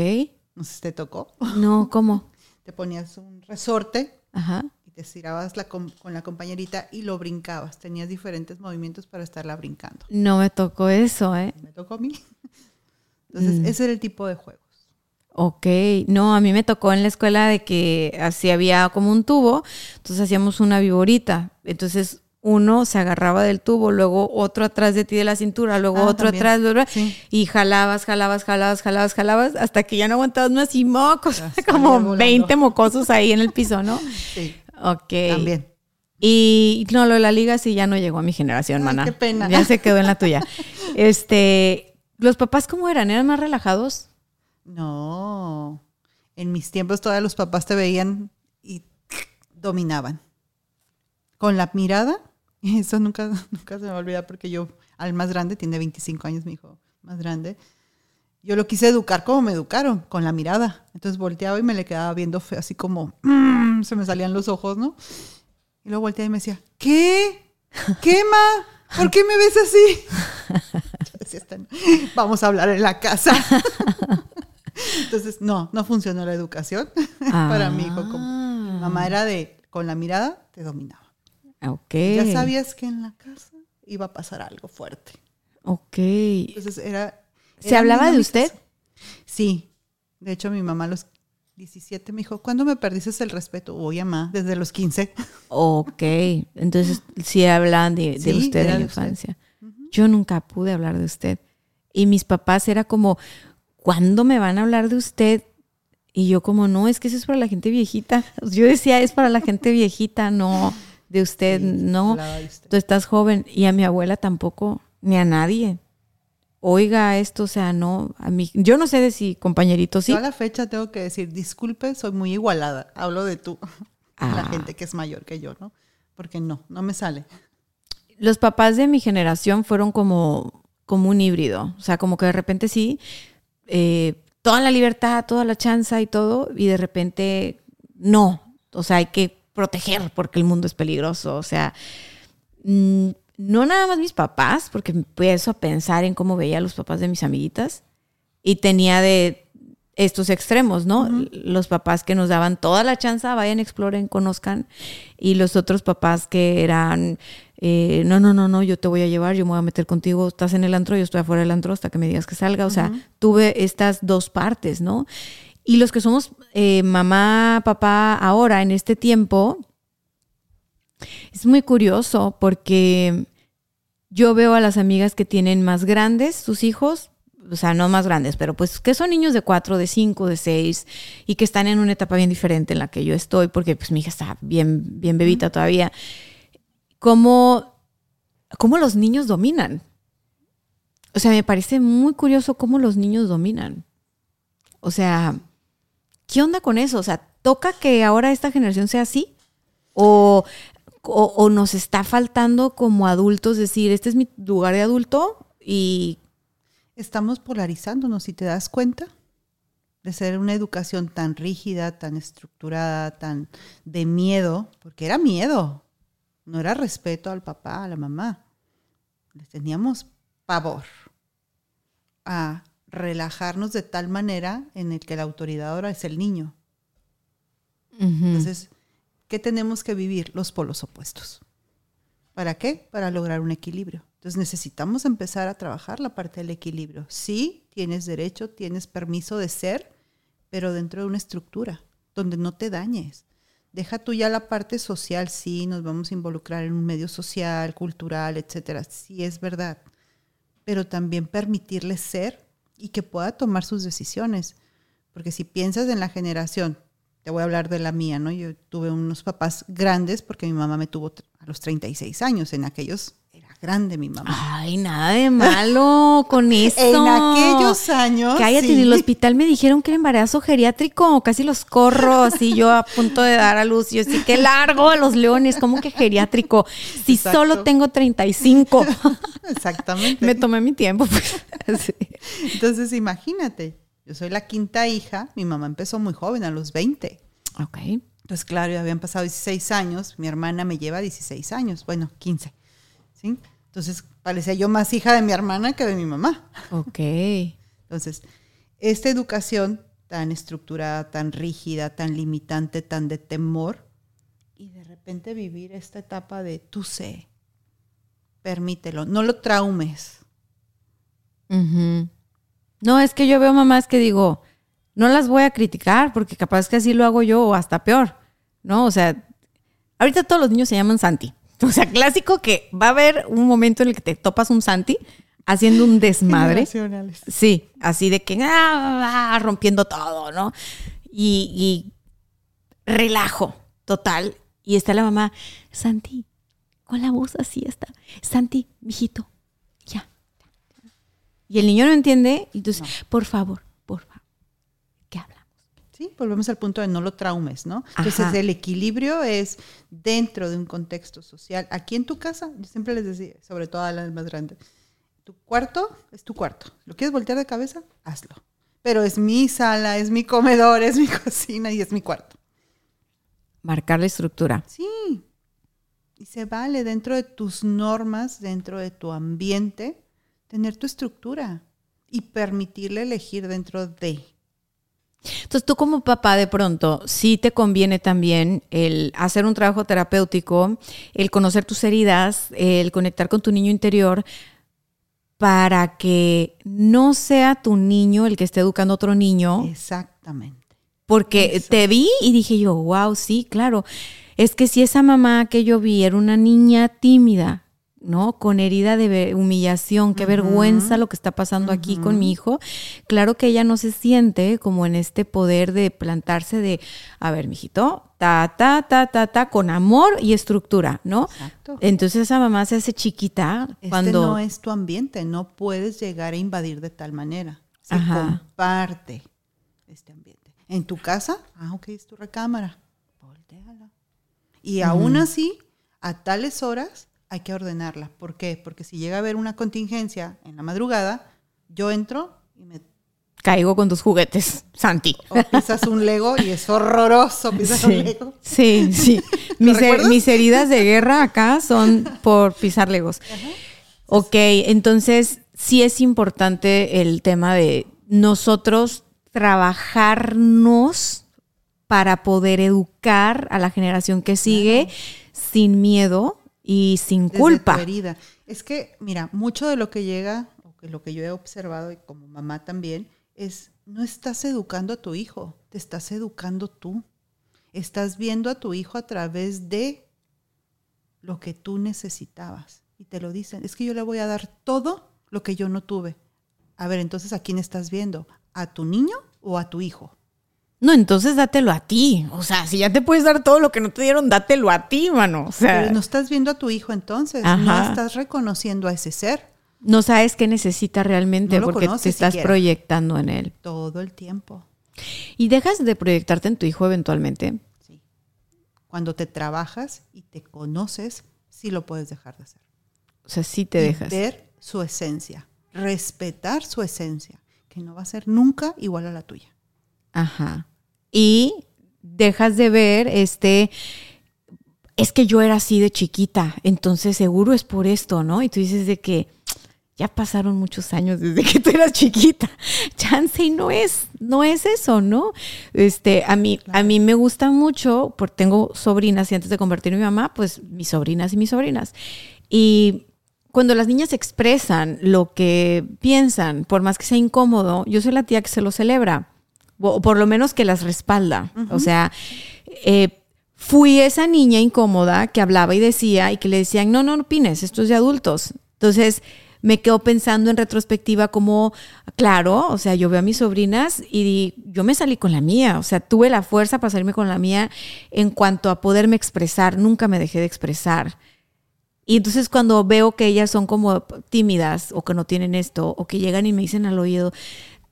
B: No sé si te tocó.
A: No, ¿cómo?
B: Te ponías un resorte.
A: Ajá
B: te estirabas la con, la compañerita y lo brincabas. Tenías diferentes movimientos para estarla brincando.
A: No me tocó eso, ¿eh?
B: Me tocó a mí. Entonces, mm. ese era el tipo de juegos.
A: Ok, no, a mí me tocó en la escuela de que así había como un tubo, entonces hacíamos una viborita. Entonces uno se agarraba del tubo, luego otro atrás de ti de la cintura, luego ah, otro atrás, y jalabas, jalabas, jalabas, jalabas, jalabas, hasta que ya no aguantabas más y mocos, como 20 mocosos ahí en el piso, ¿no? Sí. Ok.
B: También.
A: Y no, lo de la liga sí ya no llegó a mi generación, mana.
B: Qué pena.
A: Ya se quedó en la tuya. este, ¿los papás cómo eran? ¿Eran más relajados?
B: No. En mis tiempos todavía los papás te veían y dominaban. Con la mirada, eso nunca, nunca se me va a olvidar porque yo, al más grande, tiene 25 años, mi hijo más grande, yo lo quise educar como me educaron, con la mirada. Entonces volteaba y me le quedaba viendo así como, mm", se me salían los ojos, ¿no? Y luego volteaba y me decía, ¿qué? ¿Qué, ma? ¿Por qué me ves así? Vamos a hablar en la casa. Entonces, no, no funcionó la educación para mi hijo. Como, mamá era de, con la mirada, te dominaba.
A: Ok.
B: Ya sabías que en la casa iba a pasar algo fuerte.
A: Ok.
B: Entonces era
A: ¿Se hablaba de usted?
B: Sí. De hecho, mi mamá a los 17 me dijo, ¿cuándo me perdiste el respeto? Oye, mamá, desde los 15.
A: Ok. Entonces, sí hablan de, usted en la infancia. Yo nunca pude hablar de usted. Y mis papás era como, ¿cuándo me van a hablar de usted? Y yo como, no, es que eso es para la gente viejita. Yo decía, es para la gente viejita, no, de usted, no. Tú estás joven. Y a mi abuela tampoco, ni a nadie oiga esto, o sea, no, a mí, yo no sé de si compañerito sí.
B: Yo a la fecha tengo que decir, disculpe, soy muy igualada, hablo de tú, la ah. gente que es mayor que yo, ¿no? Porque no, no me sale.
A: Los papás de mi generación fueron como, como un híbrido, o sea, como que de repente sí, eh, toda la libertad, toda la chanza y todo, y de repente no, o sea, hay que proteger porque el mundo es peligroso, o sea, mm, no nada más mis papás, porque empiezo a pensar en cómo veía a los papás de mis amiguitas y tenía de estos extremos, ¿no? Los papás que nos daban toda la chance, vayan, exploren, conozcan, y los otros papás que eran, eh, no, no, no, no, yo te voy a llevar, yo me voy a meter contigo, estás en el antro, yo estoy afuera del antro hasta que me digas que salga, o sea, tuve estas dos partes, ¿no? Y los que somos eh, mamá, papá ahora, en este tiempo, es muy curioso porque yo veo a las amigas que tienen más grandes sus hijos, o sea, no más grandes, pero pues que son niños de cuatro, de cinco, de seis y que están en una etapa bien diferente en la que yo estoy, porque pues mi hija está bien, bien bebita todavía. ¿Cómo, cómo los niños dominan? O sea, me parece muy curioso cómo los niños dominan. O sea, ¿qué onda con eso? O sea, ¿toca que ahora esta generación sea así? O, o, o nos está faltando como adultos decir, este es mi lugar de adulto y
B: Estamos polarizándonos, si te das cuenta, de ser una educación tan rígida, tan estructurada, tan de miedo, porque era miedo, no era respeto al papá, a la mamá. Les teníamos pavor a relajarnos de tal manera en el que la autoridad ahora es el niño. Entonces, ¿qué tenemos que vivir? Los polos opuestos. ¿Para qué? Para lograr un equilibrio. Entonces necesitamos empezar a trabajar la parte del equilibrio. Sí, tienes derecho, tienes permiso de ser, pero dentro de una estructura donde no te dañes. Deja tú ya la parte social, sí, nos vamos a involucrar en un medio social, cultural, etcétera. Sí, es verdad. Pero también permitirle ser y que pueda tomar sus decisiones. Porque si piensas en la generación, te voy a hablar de la mía, ¿no? Yo tuve unos papás grandes porque mi mamá me tuvo a los 36 años. En aquellos era grande mi mamá.
A: Ay, nada de malo con eso.
B: En aquellos años.
A: Cállate,
B: sí.
A: en el hospital me dijeron que era embarazo geriátrico, casi los corro, así yo a punto de dar a luz. Yo sí, qué largo los leones, ¿cómo que geriátrico? Si
B: Exacto.
A: solo tengo 35.
B: Exactamente.
A: me tomé mi tiempo. pues.
B: Entonces, imagínate, yo soy la quinta hija, mi mamá empezó muy joven, a los 20.
A: Ok.
B: Entonces, claro, ya habían pasado 16 años, mi hermana me lleva 16 años, bueno, 15. ¿sí? Entonces, parecía yo más hija de mi hermana que de mi mamá.
A: Ok.
B: Entonces, esta educación tan estructurada, tan rígida, tan limitante, tan de temor, y de repente vivir esta etapa de tú sé, permítelo, no lo traumes.
A: Ujú. No, es que yo veo mamás que digo, no las voy a criticar porque capaz que así lo hago yo o hasta peor, ¿no? O sea, ahorita todos los niños se llaman Santi. O sea, clásico que va a haber un momento en el que te topas un Santi haciendo un desmadre. Sí, así de que ah, ah, rompiendo todo, ¿no? Y, y relajo total. Y está la mamá, Santi, con la voz así está. Santi, mijito. Y el niño no entiende, y entonces, por favor, por favor, ¿qué hablamos?
B: Sí, volvemos al punto de no lo traumes, ¿no? Entonces
A: Ajá.
B: el equilibrio es dentro de un contexto social. Aquí en tu casa, yo siempre les decía, sobre todo a las más grandes, tu cuarto es tu cuarto. ¿Lo quieres voltear de cabeza? Hazlo. Pero es mi sala, es mi comedor, es mi cocina y es mi cuarto.
A: Marcar la estructura.
B: Sí. Y se vale dentro de tus normas, dentro de tu ambiente, tener tu estructura y permitirle elegir dentro de.
A: Entonces tú como papá de pronto, sí te conviene también el hacer un trabajo terapéutico, el conocer tus heridas, el conectar con tu niño interior para que no sea tu niño el que esté educando a otro niño,
B: Exactamente.
A: porque
B: Eso.
A: te vi y dije yo, wow, sí, claro. Es que si esa mamá que yo vi era una niña tímida, ¿no? Con herida de humillación, qué vergüenza lo que está pasando aquí con mi hijo. Claro que ella no se siente como en este poder de plantarse de, a ver, mijito, ta, ta, ta, ta, ta, con amor y estructura, ¿no?
B: Exacto.
A: Entonces esa mamá se hace chiquita
B: Este
A: cuando...
B: no es tu ambiente, no puedes llegar a invadir de tal manera. Se
A: Ajá.
B: comparte este ambiente. En tu casa, ah, ok, es tu recámara, volteala. Y aún así, a tales horas hay que ordenarla. ¿Por qué? Porque si llega a haber una contingencia en la madrugada, yo entro y me
A: Caigo con tus juguetes, Santi.
B: o pisas un Lego y es horroroso pisar un Lego.
A: Sí, sí. Mis, her-
B: recuerdas?
A: mis heridas de guerra acá son por pisar legos. Ok, entonces sí es importante el tema de nosotros trabajarnos para poder educar a la generación que sigue sin miedo y sin
B: desde
A: culpa.
B: tu herida. Es que, mira, mucho de lo que llega, o que lo que yo he observado y como mamá también, es no estás educando a tu hijo, te estás educando tú. Estás viendo a tu hijo a través de lo que tú necesitabas. Y te lo dicen, es que yo le voy a dar todo lo que yo no tuve. A ver, entonces, ¿a quién estás viendo? ¿A tu niño o a tu hijo?
A: No, entonces dátelo a ti. O sea, si ya te puedes dar todo lo que no te dieron, dátelo a ti, mano. O sea,
B: Pero no estás viendo a tu hijo entonces, no
A: Ajá.
B: estás reconociendo a ese ser
A: no sabes qué necesita realmente
B: No
A: porque te estás
B: siquiera.
A: proyectando en él.
B: todo el tiempo.
A: Y dejas de proyectarte en tu hijo eventualmente.
B: Sí. Cuando te trabajas y te conoces, sí lo puedes dejar de hacer.
A: O sea, sí te
B: Y
A: dejas.
B: Ver su esencia, respetar su esencia, que no va a ser nunca igual a la tuya.
A: Ajá. Y dejas de ver este es que yo era así de chiquita, entonces seguro es por esto, ¿no? Y tú dices de que ya pasaron muchos años desde que tú eras chiquita. Chance y no es, no es eso, ¿no? Este, a mí, a mí me gusta mucho, porque tengo sobrinas y antes de convertirme en mi mamá, pues mis sobrinas y mis sobrinas. Y cuando las niñas expresan lo que piensan, por más que sea incómodo, yo soy la tía que se lo celebra, o por lo menos que las respalda. O sea, eh, fui esa niña incómoda que hablaba y decía y que le decían, no, no, no opines, esto es de adultos. Entonces me quedo pensando en retrospectiva como, claro, o sea, yo veo a mis sobrinas y yo me salí con la mía, o sea, tuve la fuerza para salirme con la mía en cuanto a poderme expresar, nunca me dejé de expresar. Y entonces cuando veo que ellas son como tímidas o que no tienen esto o que llegan y me dicen al oído,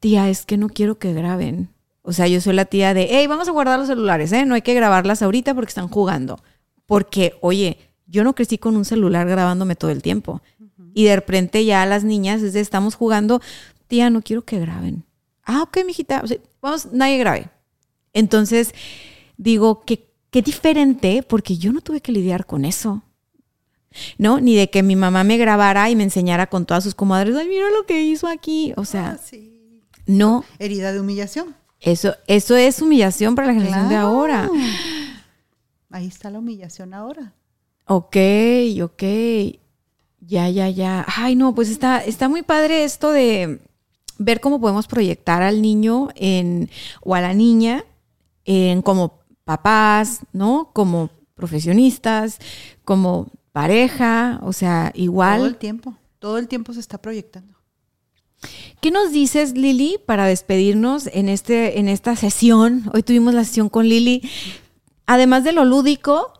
A: tía, es que no quiero que graben. O sea, yo soy la tía de, hey, vamos a guardar los celulares, ¿eh? No hay que grabarlas ahorita porque están jugando. Porque, oye, yo no crecí con un celular grabándome todo el tiempo. Y de repente ya las niñas, desde estamos jugando, tía, no quiero que graben. Ah, ok, mijita, o sea, vamos, nadie grabe. Entonces, digo, que qué diferente, porque yo no tuve que lidiar con eso. ¿no? Ni de que mi mamá me grabara y me enseñara con todas sus comadres, ay, mira lo que hizo aquí. O sea,
B: Ah, sí.
A: no,
B: Herida de humillación.
A: Eso, eso es humillación para la generación de ahora.
B: Ahí está la humillación ahora.
A: Ok, ok. Ya, ya, ya. Ay, no, pues está, está muy padre esto de ver cómo podemos proyectar al niño en, o a la niña en como papás, ¿no? Como profesionistas, como pareja, o sea, igual.
B: Todo el tiempo. Todo el tiempo se está proyectando.
A: ¿Qué nos dices, Lili, para despedirnos en, este, en esta sesión? Hoy tuvimos la sesión con Lili. Además de lo lúdico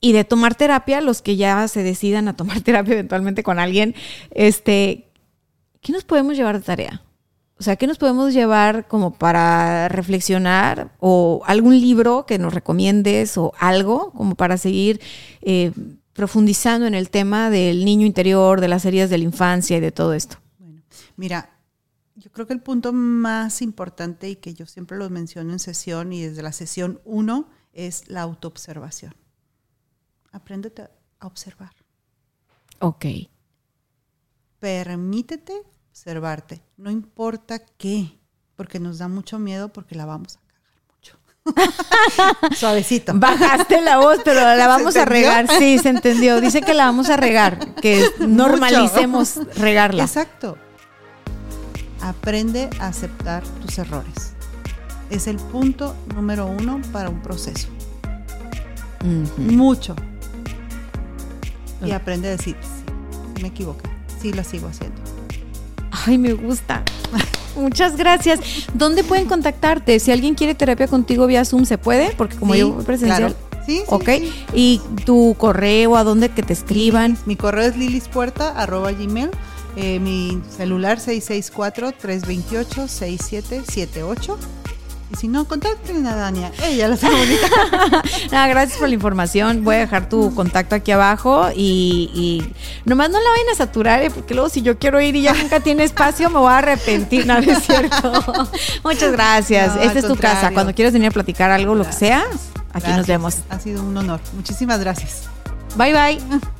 A: y de tomar terapia, los que ya se decidan a tomar terapia eventualmente con alguien, este, ¿qué nos podemos llevar de tarea? O sea, ¿qué nos podemos llevar como para reflexionar o algún libro que nos recomiendes o algo como para seguir eh, profundizando en el tema del niño interior, de las heridas de la infancia y de todo esto?
B: Mira, yo creo que el punto más importante y que yo siempre lo menciono en sesión y desde la sesión 1 es la autoobservación. Apréndete a observar.
A: Ok.
B: Permítete observarte. No importa qué, porque nos da mucho miedo porque la vamos a cagar mucho. Suavecito.
A: Bajaste la voz, pero la vamos a regar. Sí, se entendió. Dice que la vamos a regar, que normalicemos regarla.
B: Exacto. Aprende a aceptar tus errores. Es el punto número uno para un proceso. Mucho. Y aprende a decir, sí, me equivoqué. Sí, lo sigo haciendo.
A: Ay, me gusta. Muchas gracias. ¿Dónde pueden contactarte? Si alguien quiere terapia contigo vía Zoom, ¿se puede? Porque como
B: Sí,
A: yo presencial.
B: claro. Sí, sí,
A: ok.
B: sí.
A: ¿Y tu correo a dónde que te escriban?
B: Mi correo es lilispuerta.gmail. Eh, mi celular 664-328-6778. Y si no, contáctenme a Dania. Ella la está bonita.
A: Nada, gracias por la información. Voy a dejar tu contacto aquí abajo y, y nomás no la vayan a saturar, ¿eh? porque luego si yo quiero ir y ya nunca tiene espacio, me voy a arrepentir. No, no es cierto. Muchas gracias.
B: No,
A: Esta es tu casa. Cuando quieras venir a platicar algo, lo que sea, aquí nos vemos.
B: Ha sido un honor. Muchísimas gracias.
A: Bye, bye.